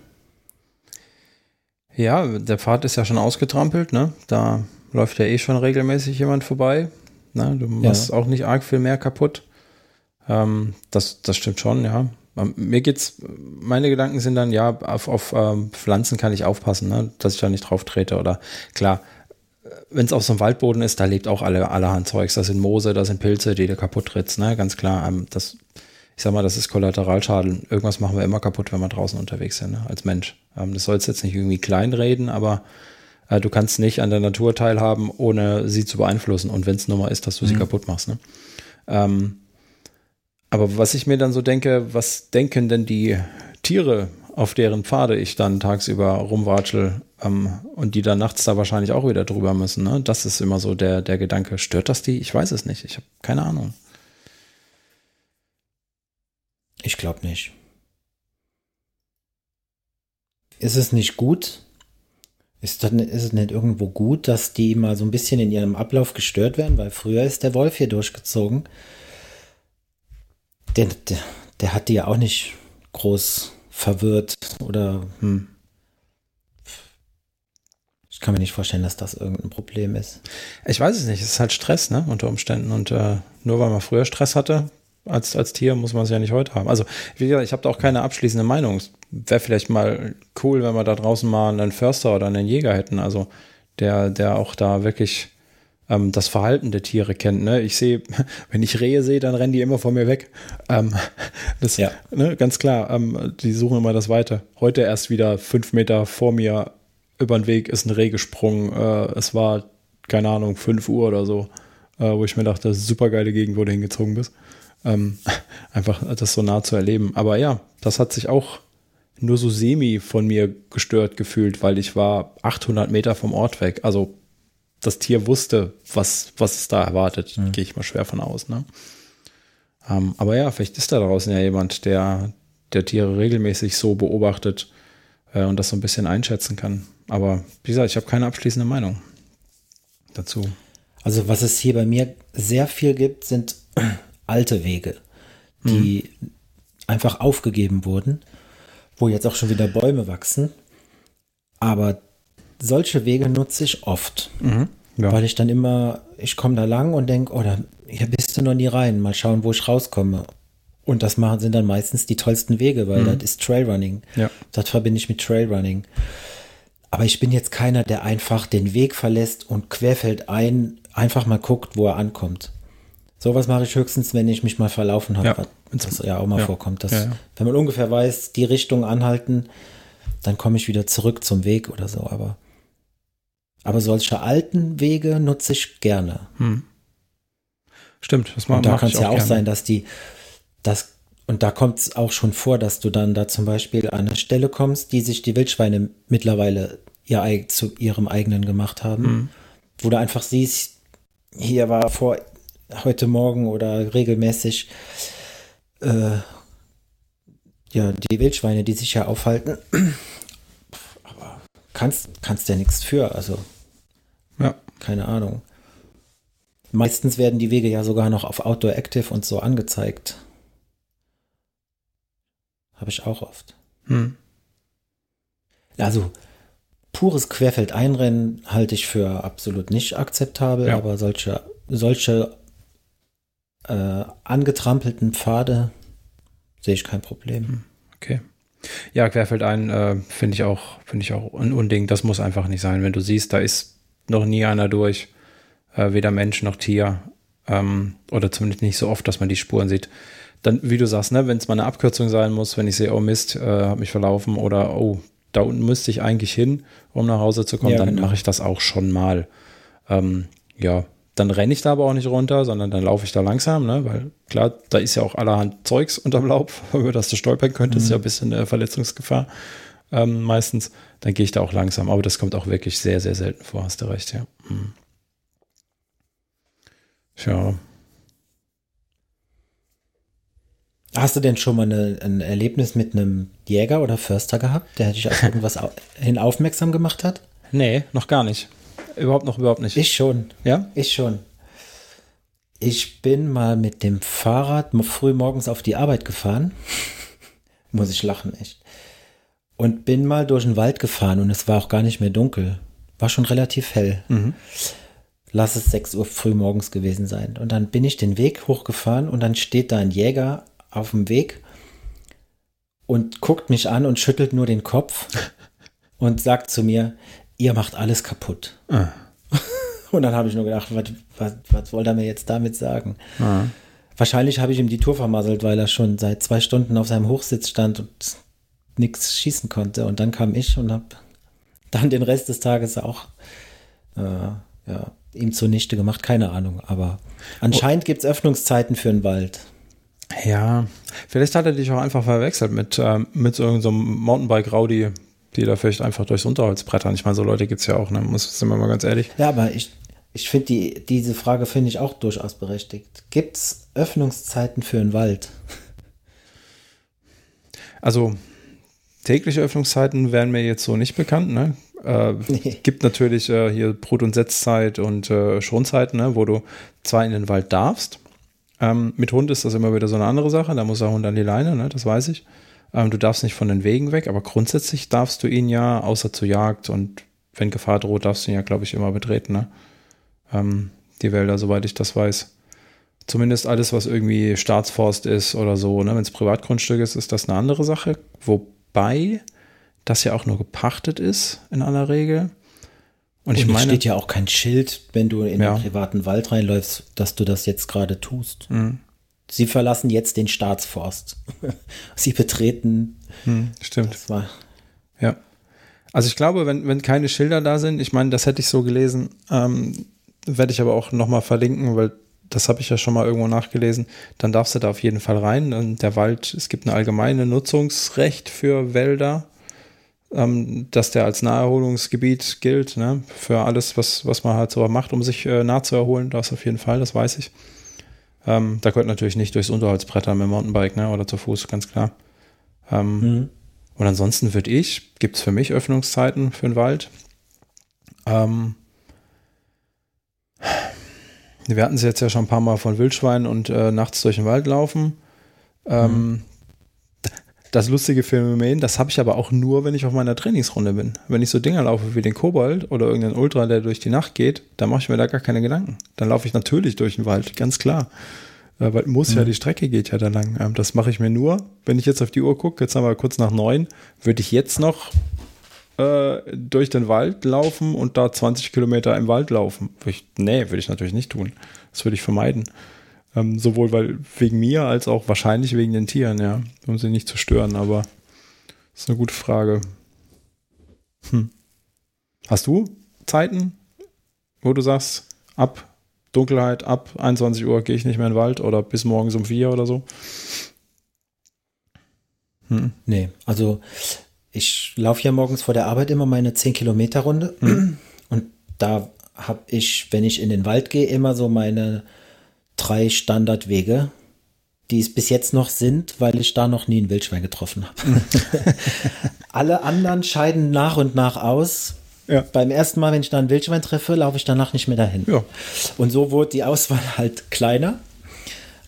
[SPEAKER 1] Ja, der Pfad ist ja schon ausgetrampelt, ne? Da läuft ja eh schon regelmäßig jemand vorbei. Ne? Du machst ja. auch nicht arg viel mehr kaputt. Ähm, das, das stimmt schon, ja. Ähm, mir geht's, meine Gedanken sind dann, ja, auf, auf ähm, Pflanzen kann ich aufpassen, ne? dass ich da nicht drauf trete. Oder klar, wenn es auf so einem Waldboden ist, da lebt auch alle, allerhand Zeugs. Da sind Moose, da sind Pilze, die du kaputt trittst, ne? Ganz klar. Ähm, das, ich sag mal, das ist Kollateralschaden. Irgendwas machen wir immer kaputt, wenn wir draußen unterwegs sind, ne? als Mensch. Ähm, das soll jetzt nicht irgendwie kleinreden, aber äh, du kannst nicht an der Natur teilhaben, ohne sie zu beeinflussen. Und wenn es nur mal ist, dass du mhm. sie kaputt machst. Ne? Ähm, aber was ich mir dann so denke, was denken denn die Tiere, auf deren Pfade ich dann tagsüber rumwatschel ähm, und die dann nachts da wahrscheinlich auch wieder drüber müssen? Ne? Das ist immer so der, der Gedanke. Stört das die? Ich weiß es nicht. Ich habe keine Ahnung.
[SPEAKER 2] Ich glaube nicht. Ist es nicht gut? Ist, dann, ist es nicht irgendwo gut, dass die mal so ein bisschen in ihrem Ablauf gestört werden? Weil früher ist der Wolf hier durchgezogen der, der, der hat die ja auch nicht groß verwirrt oder hm. Ich kann mir nicht vorstellen, dass das irgendein Problem ist.
[SPEAKER 1] Ich weiß es nicht. Es ist halt Stress, ne, unter Umständen. Und äh, nur weil man früher Stress hatte als, als Tier, muss man es ja nicht heute haben. Also, wie gesagt, ich habe da auch keine abschließende Meinung. Es wäre vielleicht mal cool, wenn wir da draußen mal einen Förster oder einen Jäger hätten. Also, der, der auch da wirklich ähm, das Verhalten der Tiere kennt. Ne? Ich sehe, *laughs* wenn ich Rehe sehe, dann rennen die immer vor mir weg. Ähm, *laughs* das, ja. ne, ganz klar, ähm, die suchen immer das Weite. Heute erst wieder fünf Meter vor mir über den Weg ist ein Reh gesprungen. Äh, es war, keine Ahnung, fünf Uhr oder so, äh, wo ich mir dachte, super geile Gegend, wo du hingezogen bist. Ähm, *laughs* einfach das so nah zu erleben. Aber ja, das hat sich auch nur so semi von mir gestört gefühlt, weil ich war 800 Meter vom Ort weg. Also das Tier wusste, was, was es da erwartet. Mhm. Gehe ich mal schwer von aus. Ne? Ähm, aber ja, vielleicht ist da draußen ja jemand, der, der Tiere regelmäßig so beobachtet äh, und das so ein bisschen einschätzen kann. Aber wie gesagt, ich habe keine abschließende Meinung dazu.
[SPEAKER 2] Also was es hier bei mir sehr viel gibt, sind alte Wege, die mhm. einfach aufgegeben wurden, wo jetzt auch schon wieder Bäume wachsen. Aber solche Wege nutze ich oft. Mhm, ja. Weil ich dann immer, ich komme da lang und denke, oh, da, hier bist du noch nie rein. Mal schauen, wo ich rauskomme. Und das machen, sind dann meistens die tollsten Wege, weil mhm. das ist Trailrunning.
[SPEAKER 1] Ja.
[SPEAKER 2] Das verbinde ich mit Trailrunning. Aber ich bin jetzt keiner, der einfach den Weg verlässt und querfeld ein, einfach mal guckt, wo er ankommt. Sowas mache ich höchstens, wenn ich mich mal verlaufen habe, ja. was ja auch mal ja. vorkommt. Dass, ja, Wenn man ungefähr weiß, die Richtung anhalten, dann komme ich wieder zurück zum Weg oder so. Aber, aber solche alten Wege nutze ich gerne. Hm.
[SPEAKER 1] Stimmt,
[SPEAKER 2] das mache Und da kann es ja auch gerne. sein, dass die, das, und da kommt es auch schon vor, dass du dann da zum Beispiel an eine Stelle kommst, die sich die Wildschweine mittlerweile ihr, zu ihrem eigenen gemacht haben, hm. wo du einfach siehst, hier war vor heute Morgen oder regelmäßig äh, ja, die Wildschweine, die sich ja aufhalten. Aber kannst, kannst ja nichts für, also
[SPEAKER 1] ja.
[SPEAKER 2] keine Ahnung. Meistens werden die Wege ja sogar noch auf Outdoor Active und so angezeigt. Habe ich auch oft. Hm. Also pures Querfeldeinrennen halte ich für absolut nicht akzeptabel, ja. aber solche, solche äh, angetrampelten Pfade sehe ich kein Problem. Hm,
[SPEAKER 1] okay. Ja, Querfeldein äh, finde ich auch, finde ich auch ein Unding. Das muss einfach nicht sein. Wenn du siehst, da ist noch nie einer durch, äh, weder Mensch noch Tier, ähm, oder zumindest nicht so oft, dass man die Spuren sieht. Dann, wie du sagst, ne, wenn es mal eine Abkürzung sein muss, wenn ich sehe, oh Mist, äh, habe mich verlaufen oder oh, da unten müsste ich eigentlich hin, um nach Hause zu kommen, ja, dann genau. mache ich das auch schon mal. Ähm, ja, dann renne ich da aber auch nicht runter, sondern dann laufe ich da langsam, ne? weil klar, da ist ja auch allerhand Zeugs unterm Laub, *laughs* über das du stolpern könntest, mhm. ist ja ein bisschen eine Verletzungsgefahr ähm, meistens. Dann gehe ich da auch langsam, aber das kommt auch wirklich sehr, sehr selten vor, hast du recht, ja. Mhm. Tja.
[SPEAKER 2] Hast du denn schon mal eine, ein Erlebnis mit einem Jäger oder Förster gehabt, der dich auf irgendwas hin aufmerksam gemacht hat?
[SPEAKER 1] Nee, noch gar nicht. Überhaupt noch überhaupt nicht.
[SPEAKER 2] Ich schon.
[SPEAKER 1] Ja?
[SPEAKER 2] Ich schon. Ich bin mal mit dem Fahrrad früh morgens auf die Arbeit gefahren. *laughs* Muss ich lachen, echt. Und bin mal durch den Wald gefahren und es war auch gar nicht mehr dunkel. War schon relativ hell. Mhm. Lass es 6 Uhr früh morgens gewesen sein. Und dann bin ich den Weg hochgefahren und dann steht da ein Jäger auf dem Weg und guckt mich an und schüttelt nur den Kopf *laughs* und sagt zu mir, ihr macht alles kaputt. Ah. *laughs* Und dann habe ich nur gedacht, was, was, was wollte er mir jetzt damit sagen? Ah. Wahrscheinlich habe ich ihm die Tour vermasselt, weil er schon seit zwei Stunden auf seinem Hochsitz stand und nichts schießen konnte. Und dann kam ich und habe dann den Rest des Tages auch äh, ja, ihm zunichte gemacht. Keine Ahnung, aber anscheinend gibt es Öffnungszeiten für den Wald.
[SPEAKER 1] Ja, vielleicht hat er dich auch einfach verwechselt mit, äh, mit so einem Mountainbike-Raudi, die da vielleicht einfach durchs Unterholz brettern. Ich meine, so Leute gibt es ja auch, ne? Muss, sind wir mal ganz ehrlich.
[SPEAKER 2] Ja, aber ich, ich finde die, diese Frage finde ich auch durchaus berechtigt. Gibt es Öffnungszeiten für einen Wald?
[SPEAKER 1] Also tägliche Öffnungszeiten wären mir jetzt so nicht bekannt, ne? Äh, *laughs* nee. Gibt natürlich äh, hier Brut- und Setzzeit und äh, Schonzeiten, ne, wo du zwar in den Wald darfst. Ähm, mit Hund ist das immer wieder so eine andere Sache. Da muss der Hund an die Leine, ne, das weiß ich. Ähm, du darfst nicht von den Wegen weg, aber grundsätzlich darfst du ihn ja, außer zur Jagd und wenn Gefahr droht, darfst du ihn ja, glaube ich, immer betreten. Ne? Ähm, die Wälder, soweit ich das weiß. Zumindest alles, was irgendwie Staatsforst ist oder so. Ne? Wenn es Privatgrundstück ist, ist das eine andere Sache. Wobei das ja auch nur gepachtet ist in aller Regel.
[SPEAKER 2] Und, und ich meine, steht ja auch kein Schild, wenn du in ja. den privaten Wald reinläufst, dass du das jetzt gerade tust. Mhm. Sie verlassen jetzt den Staatsforst. *laughs* Sie betreten.
[SPEAKER 1] Hm, stimmt. Das war ja. Also ich glaube, wenn, wenn keine Schilder da sind, ich meine, das hätte ich so gelesen, ähm, werde ich aber auch nochmal verlinken, weil das habe ich ja schon mal irgendwo nachgelesen, dann darfst du da auf jeden Fall rein. Und der Wald, es gibt ein allgemeines Nutzungsrecht für Wälder, ähm, dass der als Naherholungsgebiet gilt, ne? für alles, was, was man halt so macht, um sich äh, nah zu erholen, das auf jeden Fall, das weiß ich. Ähm, da gehört natürlich nicht durchs Unterholzbretter mit dem Mountainbike ne, oder zu Fuß, ganz klar. Ähm, mhm. Und ansonsten würde ich, gibt es für mich Öffnungszeiten für den Wald. Ähm, wir hatten es jetzt ja schon ein paar Mal von Wildschweinen und äh, nachts durch den Wald laufen. Ähm, mhm das lustige Phänomen, das habe ich aber auch nur, wenn ich auf meiner Trainingsrunde bin. Wenn ich so Dinger laufe wie den Kobold oder irgendein Ultra, der durch die Nacht geht, dann mache ich mir da gar keine Gedanken. Dann laufe ich natürlich durch den Wald, ganz klar. Äh, weil muss mhm. ja, die Strecke geht ja da lang. Ähm, das mache ich mir nur, wenn ich jetzt auf die Uhr gucke, jetzt haben wir kurz nach neun, würde ich jetzt noch äh, durch den Wald laufen und da 20 Kilometer im Wald laufen. Würde ich, nee, würde ich natürlich nicht tun. Das würde ich vermeiden. Ähm, sowohl weil wegen mir als auch wahrscheinlich wegen den Tieren, ja, um sie nicht zu stören, aber ist eine gute Frage. Hm. Hast du Zeiten, wo du sagst, ab Dunkelheit, ab 21 Uhr gehe ich nicht mehr in den Wald oder bis morgens um vier oder so?
[SPEAKER 2] Hm. Nee, also ich laufe ja morgens vor der Arbeit immer meine 10 Kilometer Runde hm. und da habe ich, wenn ich in den Wald gehe, immer so meine drei Standardwege, die es bis jetzt noch sind, weil ich da noch nie ein Wildschwein getroffen habe. *laughs* Alle anderen scheiden nach und nach aus. Ja. Beim ersten Mal, wenn ich da ein Wildschwein treffe, laufe ich danach nicht mehr dahin. Ja. Und so wurde die Auswahl halt kleiner.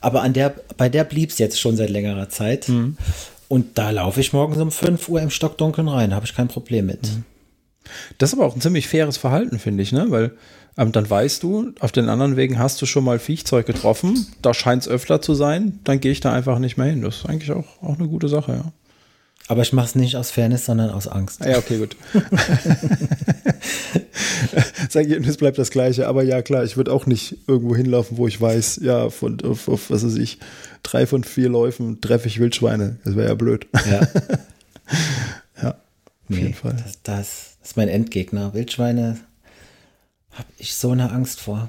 [SPEAKER 2] Aber an der, bei der blieb es jetzt schon seit längerer Zeit. Mhm. Und da laufe ich morgens um 5 Uhr im Stockdunkeln rein, habe ich kein Problem mit. Mhm.
[SPEAKER 1] Das ist aber auch ein ziemlich faires Verhalten, finde ich, ne? Weil ähm, dann weißt du, auf den anderen Wegen hast du schon mal Viechzeug getroffen, da scheint es öfter zu sein, dann gehe ich da einfach nicht mehr hin. Das ist eigentlich auch, auch eine gute Sache, ja.
[SPEAKER 2] Aber ich mache es nicht aus Fairness, sondern aus Angst.
[SPEAKER 1] Ja, okay, gut. *laughs* das Ergebnis bleibt das gleiche, aber ja, klar, ich würde auch nicht irgendwo hinlaufen, wo ich weiß, ja, von, auf, auf was weiß ich, drei von vier Läufen treffe ich Wildschweine. Das wäre ja blöd. Ja. *laughs*
[SPEAKER 2] ja, auf nee, jeden Fall. Das, das, das ist mein Endgegner. Wildschweine habe ich so eine Angst vor.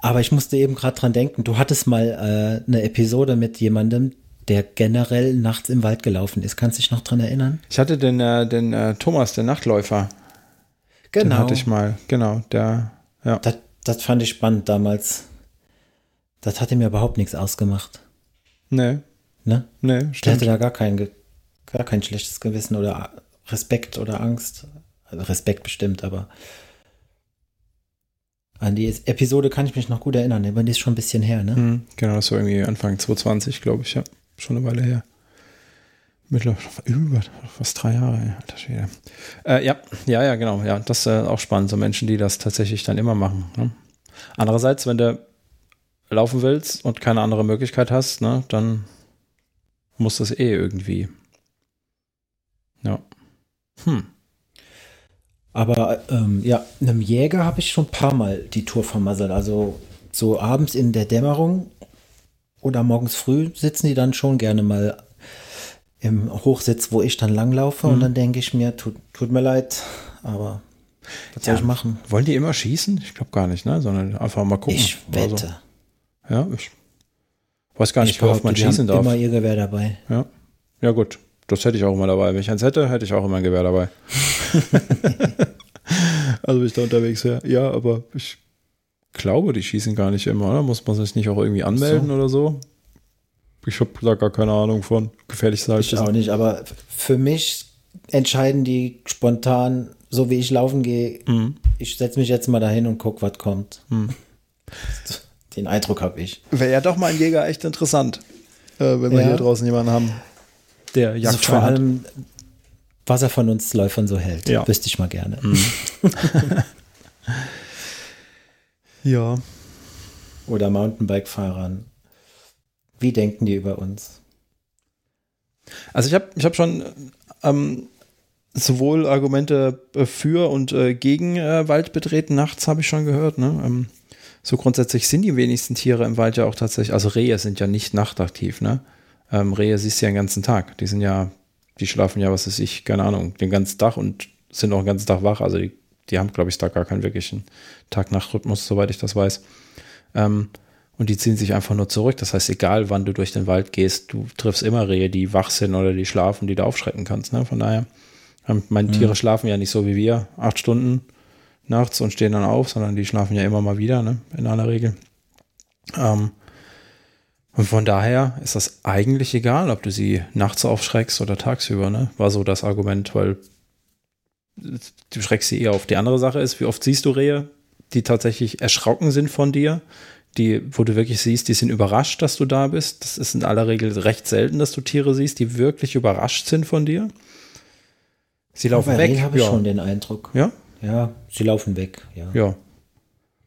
[SPEAKER 2] Aber ich musste eben gerade dran denken, du hattest mal äh, eine Episode mit jemandem, der generell nachts im Wald gelaufen ist. Kannst du dich noch dran erinnern?
[SPEAKER 1] Ich hatte den, äh, den äh, Thomas, den Nachtläufer. Genau. Den hatte ich mal, genau, der, ja.
[SPEAKER 2] Das, das fand ich spannend damals. Das hatte mir überhaupt nichts ausgemacht.
[SPEAKER 1] Nee.
[SPEAKER 2] Ne?
[SPEAKER 1] Nee,
[SPEAKER 2] stimmt. Der hatte da gar kein, gar kein schlechtes Gewissen oder Respekt oder Angst. Also Respekt bestimmt, aber an die Episode kann ich mich noch gut erinnern, aber die ist schon ein bisschen her, ne? Mhm,
[SPEAKER 1] genau, das war irgendwie Anfang 2020, glaube ich, ja. Schon eine Weile her. Mittlerweile über fast drei Jahre, Schwede. Äh, ja, ja, ja, genau. Ja, das ist äh, auch spannend. So Menschen, die das tatsächlich dann immer machen. Ne? Andererseits, wenn du laufen willst und keine andere Möglichkeit hast, ne, dann muss das eh irgendwie. Ja. Hm.
[SPEAKER 2] Aber ähm, ja, einem Jäger habe ich schon ein paar Mal die Tour vermasselt. Also so abends in der Dämmerung oder morgens früh sitzen die dann schon gerne mal im Hochsitz, wo ich dann langlaufe. Mhm. Und dann denke ich mir, tut, tut mir leid, aber was ja, soll ich machen?
[SPEAKER 1] Wollen die immer schießen? Ich glaube gar nicht, ne? Sondern einfach mal gucken.
[SPEAKER 2] Ich wette.
[SPEAKER 1] Also, ja, ich weiß gar nicht, worauf man schießen darf.
[SPEAKER 2] immer ihr Gewehr dabei.
[SPEAKER 1] Ja. Ja, gut. Das hätte ich auch immer dabei. Wenn ich eins hätte, hätte ich auch immer ein Gewehr dabei. *laughs* also, wenn ich da unterwegs wäre. Ja, aber ich glaube, die schießen gar nicht immer, oder? Muss man sich nicht auch irgendwie anmelden so. oder so? Ich habe da gar keine Ahnung von. Gefährlich sein.
[SPEAKER 2] Ich auch nicht, aber für mich entscheiden die spontan, so wie ich laufen gehe. Mhm. Ich setze mich jetzt mal dahin und gucke, was kommt. Mhm. *laughs* Den Eindruck habe ich.
[SPEAKER 1] Wäre ja doch mal ein Jäger echt interessant, äh, wenn wir ja. hier draußen jemanden haben, der Jagd also
[SPEAKER 2] vor allem, was er von uns Läufern so hält. Ja. Wüsste ich mal gerne. Mhm. *laughs*
[SPEAKER 1] ja.
[SPEAKER 2] Oder Mountainbike-Fahrern. Wie denken die über uns?
[SPEAKER 1] Also ich habe ich hab schon ähm, sowohl Argumente äh, für und äh, gegen äh, Waldbetreten nachts habe ich schon gehört. Ne? Ähm, so grundsätzlich sind die wenigsten Tiere im Wald ja auch tatsächlich, also Rehe sind ja nicht nachtaktiv, ne? Ähm, Rehe siehst du ja den ganzen Tag. Die sind ja, die schlafen ja, was weiß ich, keine Ahnung, den ganzen Tag und sind auch den ganzen Tag wach. Also die, die haben, glaube ich, da gar keinen wirklichen Tag-Nacht-Rhythmus, soweit ich das weiß. Ähm, und die ziehen sich einfach nur zurück. Das heißt, egal wann du durch den Wald gehst, du triffst immer Rehe, die wach sind oder die schlafen, die du aufschrecken kannst. Ne? Von daher, ähm, meine mhm. Tiere schlafen ja nicht so wie wir, acht Stunden nachts und stehen dann auf, sondern die schlafen ja immer mal wieder, ne? in aller Regel. Ähm, und von daher ist das eigentlich egal, ob du sie nachts aufschreckst oder tagsüber, ne? War so das Argument, weil du schreckst sie eher auf. Die andere Sache ist, wie oft siehst du Rehe, die tatsächlich erschrocken sind von dir, die, wo du wirklich siehst, die sind überrascht, dass du da bist. Das ist in aller Regel recht selten, dass du Tiere siehst, die wirklich überrascht sind von dir. Sie laufen weg.
[SPEAKER 2] habe ich ja. schon den Eindruck.
[SPEAKER 1] Ja?
[SPEAKER 2] Ja, sie laufen weg, ja.
[SPEAKER 1] Ja.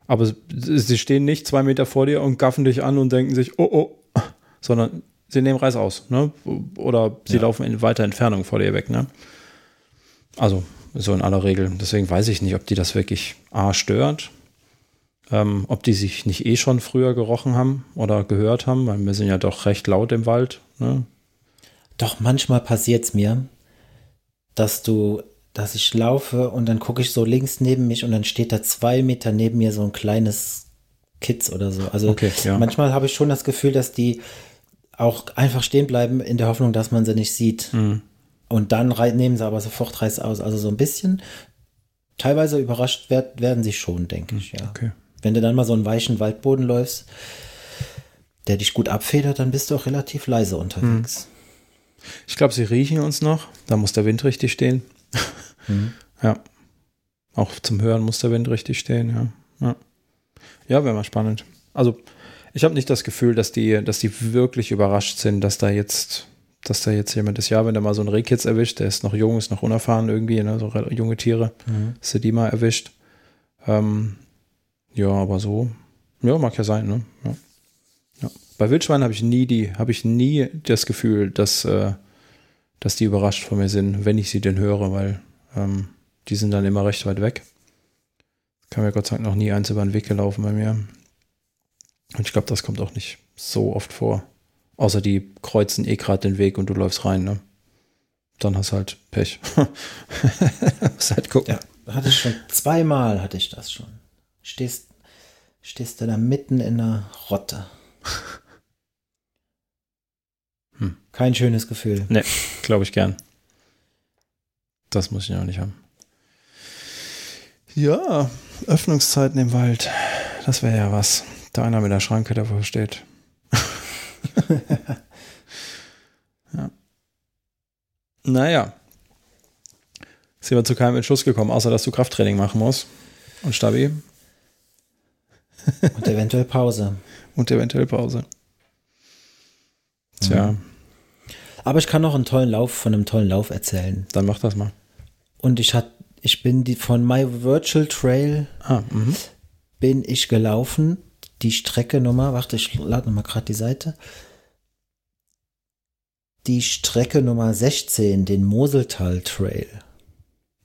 [SPEAKER 1] Aber sie stehen nicht zwei Meter vor dir und gaffen dich an und denken sich, oh, oh, sondern sie nehmen Reis aus, ne? Oder sie ja. laufen in weiter Entfernung vor dir weg, ne? Also, so in aller Regel. Deswegen weiß ich nicht, ob die das wirklich A stört, ähm, ob die sich nicht eh schon früher gerochen haben oder gehört haben, weil wir sind ja doch recht laut im Wald, ne?
[SPEAKER 2] Doch manchmal passiert es mir, dass du dass ich laufe und dann gucke ich so links neben mich und dann steht da zwei Meter neben mir so ein kleines Kids oder so. Also okay, ja. manchmal habe ich schon das Gefühl, dass die auch einfach stehen bleiben in der Hoffnung, dass man sie nicht sieht. Mhm. Und dann nehmen sie aber sofort Reiß aus. Also so ein bisschen, teilweise überrascht werd, werden sie schon, denke ich, ja. Okay. Wenn du dann mal so einen weichen Waldboden läufst, der dich gut abfedert, dann bist du auch relativ leise unterwegs.
[SPEAKER 1] Mhm. Ich glaube, sie riechen uns noch. Da muss der Wind richtig stehen. *laughs* Mhm. Ja. Auch zum Hören muss der Wind richtig stehen, ja. Ja, ja wäre mal spannend. Also, ich habe nicht das Gefühl, dass die, dass die wirklich überrascht sind, dass da jetzt, dass da jetzt jemand ist. Ja, wenn der mal so einen Rehkitz erwischt, der ist noch jung, ist noch unerfahren irgendwie, ne, so junge Tiere, mhm. dass er die mal erwischt. Ähm, ja, aber so, ja, mag ja sein, ne? Ja. ja. Bei Wildschweinen habe ich nie die, habe ich nie das Gefühl, dass, äh, dass die überrascht von mir sind, wenn ich sie denn höre, weil ähm, die sind dann immer recht weit weg. Kann mir Gott sei Dank noch nie eins über den Weg gelaufen bei mir. Und ich glaube, das kommt auch nicht so oft vor. Außer die kreuzen eh gerade den Weg und du läufst rein, ne? Dann hast du halt Pech. *laughs*
[SPEAKER 2] Muss halt gucken. Ja, hatte ich schon zweimal hatte ich das schon. Stehst, stehst du da mitten in der Rotte. *laughs* Hm. Kein schönes Gefühl.
[SPEAKER 1] Ne, glaube ich gern. Das muss ich auch nicht haben. Ja, Öffnungszeiten im Wald. Das wäre ja was. Da einer mit der Schranke davor steht. *laughs* ja. Naja. Sind wir zu keinem Entschluss gekommen, außer dass du Krafttraining machen musst. Und Stabi.
[SPEAKER 2] Und eventuell Pause.
[SPEAKER 1] Und eventuell Pause. Tja. Mhm.
[SPEAKER 2] Aber ich kann noch einen tollen Lauf von einem tollen Lauf erzählen.
[SPEAKER 1] Dann mach das mal.
[SPEAKER 2] Und ich hat, ich bin die von My Virtual Trail ah, mhm. bin ich gelaufen. Die Strecke Nummer, warte, ich lade nochmal gerade die Seite. Die Strecke Nummer 16, den Moseltal Trail.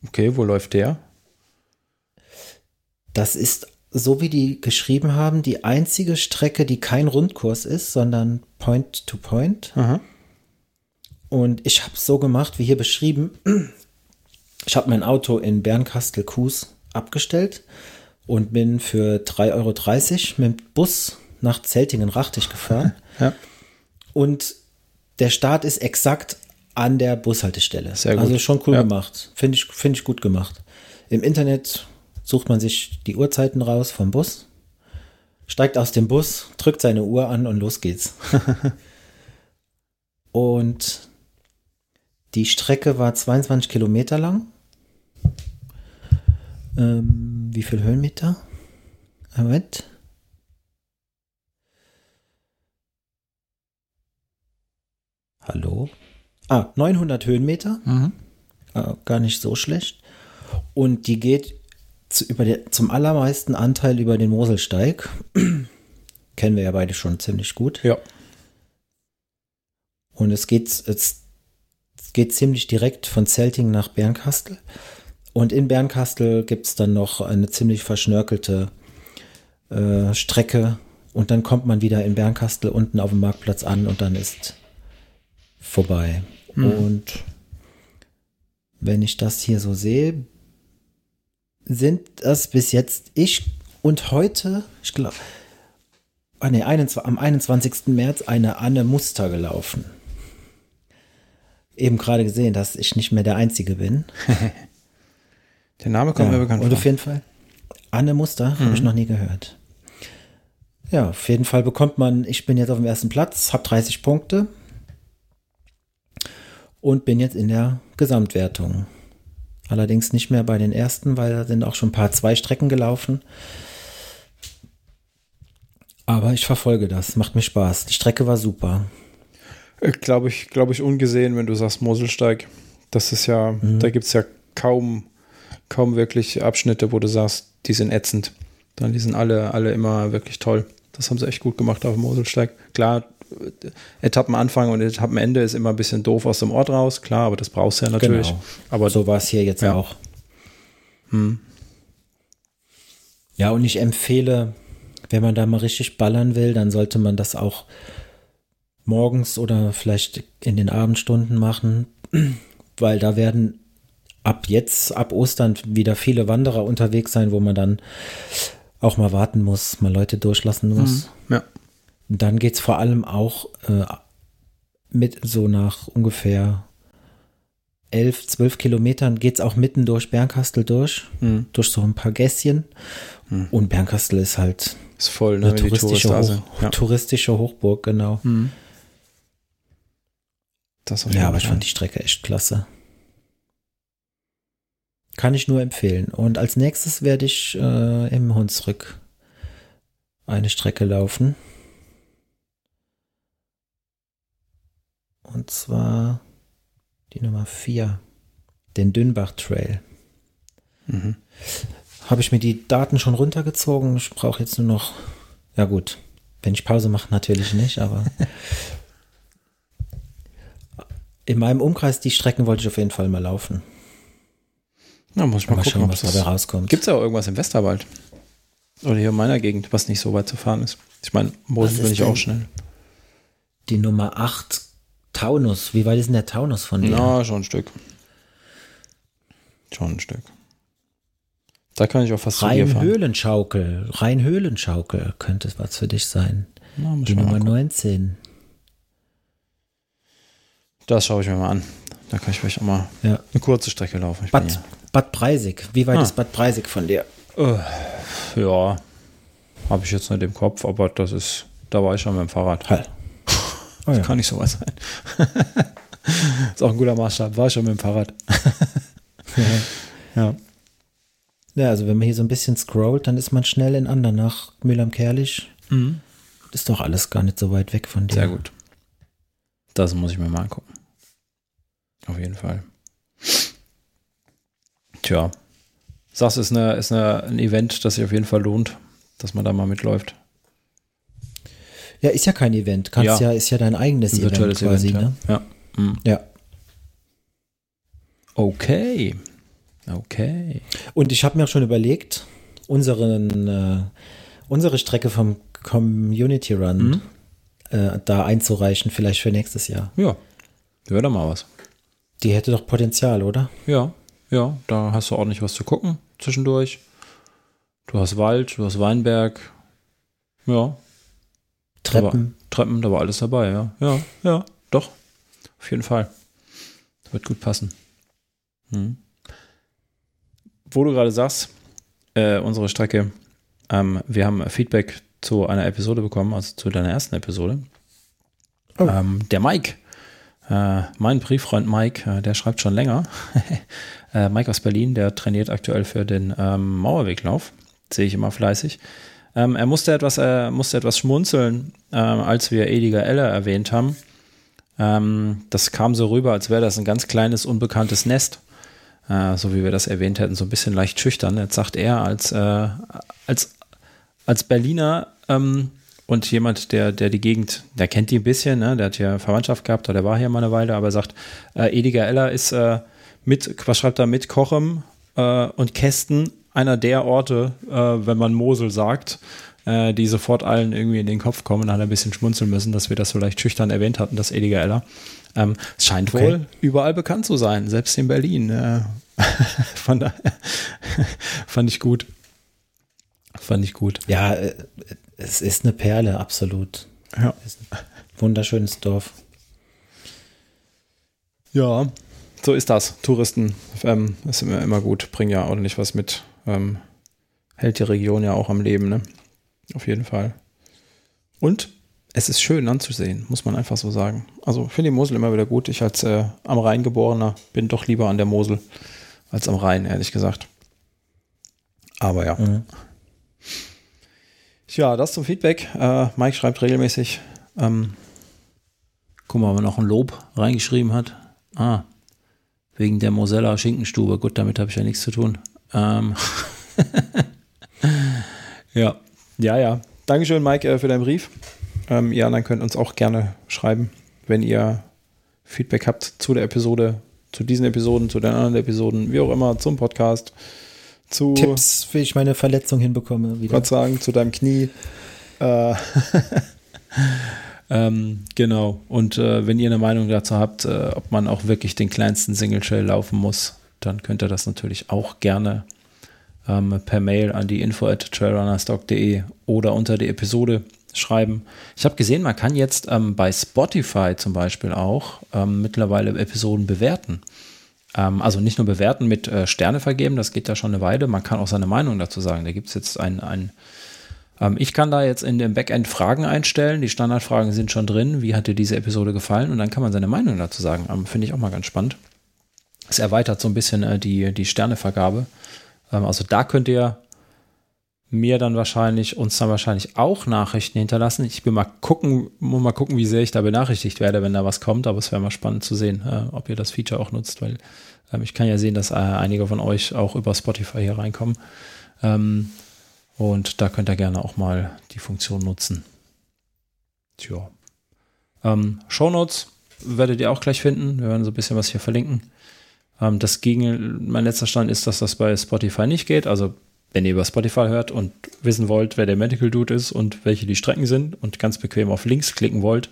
[SPEAKER 1] Okay, wo läuft der?
[SPEAKER 2] Das ist, so wie die geschrieben haben, die einzige Strecke, die kein Rundkurs ist, sondern Point to Point. Aha. Und ich habe es so gemacht, wie hier beschrieben. Ich habe mein Auto in Bernkastel-Kues abgestellt und bin für 3,30 Euro mit dem Bus nach Zeltingen-Rachtig gefahren. *laughs* ja. Und der Start ist exakt an der Bushaltestelle. Sehr gut. Also schon cool ja. gemacht. Finde ich, find ich gut gemacht. Im Internet sucht man sich die Uhrzeiten raus vom Bus, steigt aus dem Bus, drückt seine Uhr an und los geht's. *laughs* und die Strecke war 22 Kilometer lang ähm, wie viel Höhenmeter? Moment. Hallo? Ah, 900 Höhenmeter. Mhm. Äh, gar nicht so schlecht. Und die geht zu, über die, zum allermeisten Anteil über den Moselsteig. *clears throat* Kennen wir ja beide schon ziemlich gut.
[SPEAKER 1] Ja.
[SPEAKER 2] Und es geht, es geht ziemlich direkt von Zelting nach Bernkastel. Und in Bernkastel gibt es dann noch eine ziemlich verschnörkelte äh, Strecke. Und dann kommt man wieder in Bernkastel unten auf dem Marktplatz an und dann ist vorbei. Mhm. Und wenn ich das hier so sehe, sind das bis jetzt ich und heute, ich glaube, ah nee, am 21. März eine Anne Muster gelaufen. Eben gerade gesehen, dass ich nicht mehr der Einzige bin. *laughs*
[SPEAKER 1] Der Name kommt ja, mir bekannt
[SPEAKER 2] und vor. Und auf jeden Fall. Anne Muster, mhm. habe ich noch nie gehört. Ja, auf jeden Fall bekommt man, ich bin jetzt auf dem ersten Platz, habe 30 Punkte und bin jetzt in der Gesamtwertung. Allerdings nicht mehr bei den ersten, weil da sind auch schon ein paar zwei Strecken gelaufen. Aber ich verfolge das, macht mir Spaß. Die Strecke war super.
[SPEAKER 1] Glaube ich, glaube ich, ungesehen, wenn du sagst Moselsteig. Das ist ja, mhm. da gibt es ja kaum kaum wirklich Abschnitte, wo du sagst, die sind ätzend. Dann, die sind alle, alle immer wirklich toll. Das haben sie echt gut gemacht auf dem Moselsteig. Klar, Etappenanfang und Etappenende ist immer ein bisschen doof aus dem Ort raus, klar, aber das brauchst du ja natürlich.
[SPEAKER 2] Genau.
[SPEAKER 1] Aber
[SPEAKER 2] So war es hier jetzt
[SPEAKER 1] Ja.
[SPEAKER 2] auch.
[SPEAKER 1] Hm.
[SPEAKER 2] Ja, und ich empfehle, wenn man da mal richtig ballern will, dann sollte man das auch morgens oder vielleicht in den Abendstunden machen, weil da werden ab jetzt, ab Ostern wieder viele Wanderer unterwegs sein, wo man dann auch mal warten muss, mal Leute durchlassen muss.
[SPEAKER 1] ja.
[SPEAKER 2] Und dann geht's vor allem auch äh, mit so nach ungefähr elf, zwölf Kilometern geht's auch mitten durch Bernkastel durch,
[SPEAKER 1] Hm.
[SPEAKER 2] durch so ein paar Gässchen. Und Bernkastel ist halt
[SPEAKER 1] Ist voll, ne,
[SPEAKER 2] eine touristische, Hoch.
[SPEAKER 1] Ja.
[SPEAKER 2] touristische Hochburg, genau.
[SPEAKER 1] Hm. Das
[SPEAKER 2] Ja, aber ich fand die Strecke echt klasse. Kann ich nur empfehlen. Und als nächstes werde ich äh, im Hunsrück eine Strecke laufen. Und zwar die Nummer 4, den Dünnbach Trail.
[SPEAKER 1] Mhm.
[SPEAKER 2] Habe ich mir die Daten schon runtergezogen. Ich brauche jetzt nur noch, ja gut, wenn ich Pause mache, natürlich nicht, aber *laughs* in meinem Umkreis die Strecken wollte ich auf jeden Fall mal laufen.
[SPEAKER 1] Na, muss ich mal,
[SPEAKER 2] Mal
[SPEAKER 1] gucken,
[SPEAKER 2] schauen,
[SPEAKER 1] ob
[SPEAKER 2] was
[SPEAKER 1] das
[SPEAKER 2] dabei rauskommt.
[SPEAKER 1] Gibt es ja auch irgendwas im Westerwald? Oder hier in meiner Gegend, was nicht so weit zu fahren ist. Ich meine, Mosel bin ich auch schnell.
[SPEAKER 2] Die Nummer 8, Taunus. Wie weit ist denn der Taunus von dir?
[SPEAKER 1] Ja, schon ein Stück. Schon ein Stück. Da kann ich auch fast.
[SPEAKER 2] Rheinhöhlenschaukel. Rheinhöhlenschaukel könnte was für dich sein.
[SPEAKER 1] Na,
[SPEAKER 2] Die Nummer
[SPEAKER 1] angucken.
[SPEAKER 2] 19.
[SPEAKER 1] Das schaue ich mir mal an. Da kann ich vielleicht auch mal
[SPEAKER 2] Ja.
[SPEAKER 1] eine kurze Strecke laufen. Ich bin
[SPEAKER 2] Bad, Breisig. Wie weit
[SPEAKER 1] Ah.
[SPEAKER 2] ist Bad Breisig von dir?
[SPEAKER 1] ja, äh, ja habe ich jetzt nicht im Kopf, aber das ist, da war ich schon mit dem Fahrrad.
[SPEAKER 2] Hall. *laughs* Oh ja.
[SPEAKER 1] Kann nicht so weit sein. *laughs* ist auch ein guter Maßstab. War ich schon mit dem Fahrrad. *laughs* ja.
[SPEAKER 2] Ja, also wenn man hier so ein bisschen scrollt, dann ist man schnell in Andernach, Mühlheim-Kerlich.
[SPEAKER 1] Mhm.
[SPEAKER 2] Ist doch alles gar nicht so weit weg von dir.
[SPEAKER 1] Sehr gut. Das muss ich mir mal angucken. Auf jeden Fall. Tja. Sagst, ist, eine, ist eine, ein Event, das sich auf jeden Fall lohnt, dass man da mal mitläuft.
[SPEAKER 2] Ja, ist ja kein Event. Kannst
[SPEAKER 1] Ja.
[SPEAKER 2] ja, ist ja dein eigenes Event quasi,
[SPEAKER 1] Event,
[SPEAKER 2] ne?
[SPEAKER 1] ja. Ja. Mhm.
[SPEAKER 2] Ja.
[SPEAKER 1] Okay. Okay.
[SPEAKER 2] Und ich habe mir auch schon überlegt, unseren, äh, unsere Strecke vom Community Run
[SPEAKER 1] Mhm.
[SPEAKER 2] äh, da einzureichen, vielleicht für nächstes Jahr.
[SPEAKER 1] Ja. Wäre doch mal was.
[SPEAKER 2] Die hätte doch Potenzial, oder?
[SPEAKER 1] Ja. Ja. Da hast du ordentlich was zu gucken zwischendurch. Du hast Wald, du hast Weinberg. Ja.
[SPEAKER 2] Treppen.
[SPEAKER 1] Treppen, da war alles dabei, ja. Ja, ja, doch. Auf jeden Fall. Das wird gut passen. Hm. Wo du gerade sagst, äh, unsere Strecke, ähm, wir haben Feedback zu einer Episode bekommen, also zu deiner ersten Episode.
[SPEAKER 2] Oh.
[SPEAKER 1] Ähm, der Mike, äh, mein Brieffreund Mike, äh, der schreibt schon länger. *laughs* äh, Mike aus Berlin, der trainiert aktuell für den ähm, Mauerweglauf. Sehe ich immer fleißig. Ähm, er musste etwas, äh, musste etwas schmunzeln, ähm, als wir Ediger Elle erwähnt haben. Ähm, das kam so rüber, als wäre das ein ganz kleines, unbekanntes Nest. Äh, so wie wir das erwähnt hätten, so ein bisschen leicht schüchtern. Jetzt sagt er, als, äh, als, als Berliner ähm, und jemand, der, der die Gegend, der kennt die ein bisschen, ne? der hat hier Verwandtschaft gehabt oder der war hier mal eine Weile, aber er sagt, äh, Ediger Eller ist äh, mit, was schreibt er, mit Kochem äh, und Kästen einer der Orte, äh, wenn man Mosel sagt, äh, die sofort allen irgendwie in den Kopf kommen. Da hat ein bisschen schmunzeln müssen, dass wir das so leicht schüchtern erwähnt hatten, das Ediger Eller. Ähm, es scheint
[SPEAKER 2] Okay.
[SPEAKER 1] wohl überall bekannt zu sein, selbst in Berlin. Äh, *laughs* von daher *laughs* fand ich gut. Fand ich gut.
[SPEAKER 2] Ja, äh, es ist eine Perle, absolut.
[SPEAKER 1] Ja.
[SPEAKER 2] Ist ein wunderschönes Dorf.
[SPEAKER 1] Ja, so ist das. Touristen ähm, ist immer, immer gut, bringen ja ordentlich was mit. Ähm, hält die Region ja auch am Leben, ne? Auf jeden Fall. Und es ist schön anzusehen, muss man einfach so sagen. Also finde die Mosel immer wieder gut. Ich als äh, am Rhein geborener bin doch lieber an der Mosel als am Rhein, ehrlich gesagt. Aber ja.
[SPEAKER 2] Mhm.
[SPEAKER 1] Ja, das zum Feedback. Äh, Mike schreibt regelmäßig. Ähm, guck mal, ob er noch ein Lob reingeschrieben hat. Ah, wegen der Mosella Schinkenstube. Gut, damit habe ich ja nichts zu tun. Ähm, *laughs* Ja, ja, ja. Dankeschön, Mike, äh, für deinen Brief. Ähm, ihr anderen könnt uns auch gerne schreiben, wenn ihr Feedback habt zu der Episode, zu diesen Episoden, zu den anderen Episoden, wie auch immer, zum Podcast, zu
[SPEAKER 2] Tipps, wie ich meine Verletzung hinbekomme.
[SPEAKER 1] Wieder. Gott sagen, zu deinem Knie. Äh, *laughs* ähm, genau. Und äh, wenn ihr eine Meinung dazu habt, äh, ob man auch wirklich den kleinsten Single Trail laufen muss, dann könnt ihr das natürlich auch gerne ähm, per Mail an die info at trailrunnerstock.de oder unter die Episode schreiben. Ich habe gesehen, man kann jetzt ähm, bei Spotify zum Beispiel auch ähm, mittlerweile Episoden bewerten. Ähm, also nicht nur bewerten mit äh, Sterne vergeben, das geht ja schon eine Weile. Man kann auch seine Meinung dazu sagen. Da gibt es jetzt ein, ein ich kann da jetzt in dem Backend Fragen einstellen. Die Standardfragen sind schon drin. Wie hat dir diese Episode gefallen? Und dann kann man seine Meinung dazu sagen. Ähm, Finde ich auch mal ganz spannend. Es erweitert so ein bisschen äh, die, die Sternevergabe. Ähm, also da könnt ihr mir dann wahrscheinlich, uns dann wahrscheinlich auch Nachrichten hinterlassen. Ich will mal gucken, muss mal gucken, wie sehr ich da benachrichtigt werde, wenn da was kommt, aber es wäre mal spannend zu sehen, äh, ob ihr das Feature auch nutzt, weil ähm, ich kann ja sehen, dass äh, einige von euch auch über Spotify hier reinkommen. Und da könnt ihr gerne auch mal die Funktion nutzen. Tja. Ähm, Show Notes werdet ihr auch gleich finden. Wir werden so ein bisschen was hier verlinken. Ähm, das ging, mein letzter Stand ist, dass das bei Spotify nicht geht. Also wenn ihr über Spotify hört und wissen wollt, wer der Medical Dude ist und welche die Strecken sind und ganz bequem auf Links klicken wollt,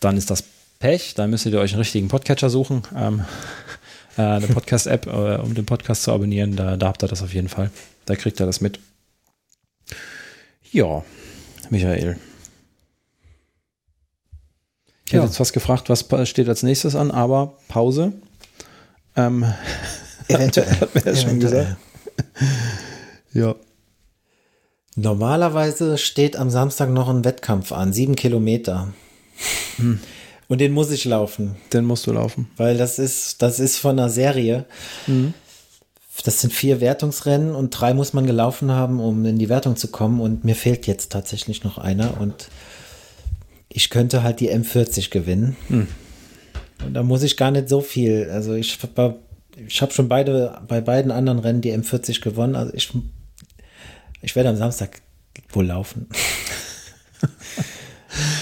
[SPEAKER 1] dann ist das Pech. Dann müsstet ihr euch einen richtigen Podcatcher suchen, ähm, *laughs* äh, eine Podcast-App, äh, um den Podcast zu abonnieren. Da, da habt ihr das auf jeden Fall. Da kriegt ihr das mit. Ja, Michael. Ich ja. hätte jetzt fast gefragt, was steht als nächstes an, aber Pause. Ähm, *laughs*
[SPEAKER 2] Eventuell. *laughs*
[SPEAKER 1] hat mir das schon gesagt. *laughs* ja.
[SPEAKER 2] Normalerweise steht am Samstag noch ein Wettkampf an, sieben Kilometer. Hm. Und den muss ich laufen.
[SPEAKER 1] Den musst du laufen.
[SPEAKER 2] Weil das ist, das ist von einer Serie. Mhm. Das sind vier Wertungsrennen und drei muss man gelaufen haben, um in die Wertung zu kommen. Und mir fehlt jetzt tatsächlich noch einer. Und ich könnte halt die M40 gewinnen. Mhm. Und da muss ich gar nicht so viel. Also ich ich habe schon beide, bei beiden anderen Rennen die M40 gewonnen. Also ich, ich werde am Samstag wohl laufen. *laughs*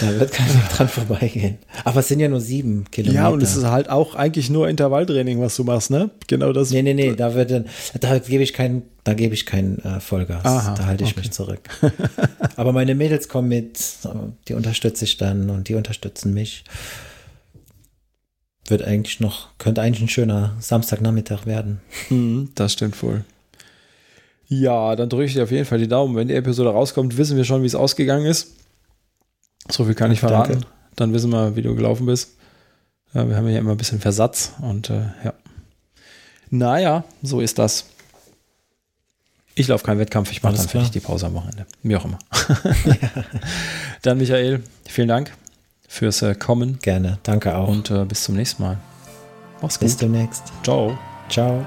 [SPEAKER 2] da wird keiner dran vorbeigehen. Aber es sind ja nur sieben Kilometer.
[SPEAKER 1] Ja, und es ist halt auch eigentlich nur Intervalltraining, was du machst, ne? Genau das.
[SPEAKER 2] Nee, nee, nee, da wird, da gebe ich kein, da gebe ich kein äh, Vollgas. Aha, da halte ich okay. mich zurück. *laughs* Aber meine Mädels kommen mit, die unterstütze ich dann und die unterstützen mich wird eigentlich noch, könnte eigentlich ein schöner Samstagnachmittag werden.
[SPEAKER 1] Mhm, das stimmt wohl. Ja, dann drücke ich dir auf jeden Fall die Daumen. Wenn die Episode rauskommt, wissen wir schon, wie es ausgegangen ist. So viel kann ich verraten. Danke. Dann wissen wir, wie du gelaufen bist. wir haben ja immer ein bisschen Versatz und äh, ja. Naja, so ist das. Ich laufe keinen Wettkampf, ich mache dann fertig die Pause am Wochenende. Wie auch immer. ja. *laughs* Dann, Michael, vielen Dank fürs äh, Kommen.
[SPEAKER 2] Gerne, danke auch.
[SPEAKER 1] Und äh, bis zum nächsten Mal.
[SPEAKER 2] Mach's gut. Bis demnächst.
[SPEAKER 1] Ciao.
[SPEAKER 2] Ciao.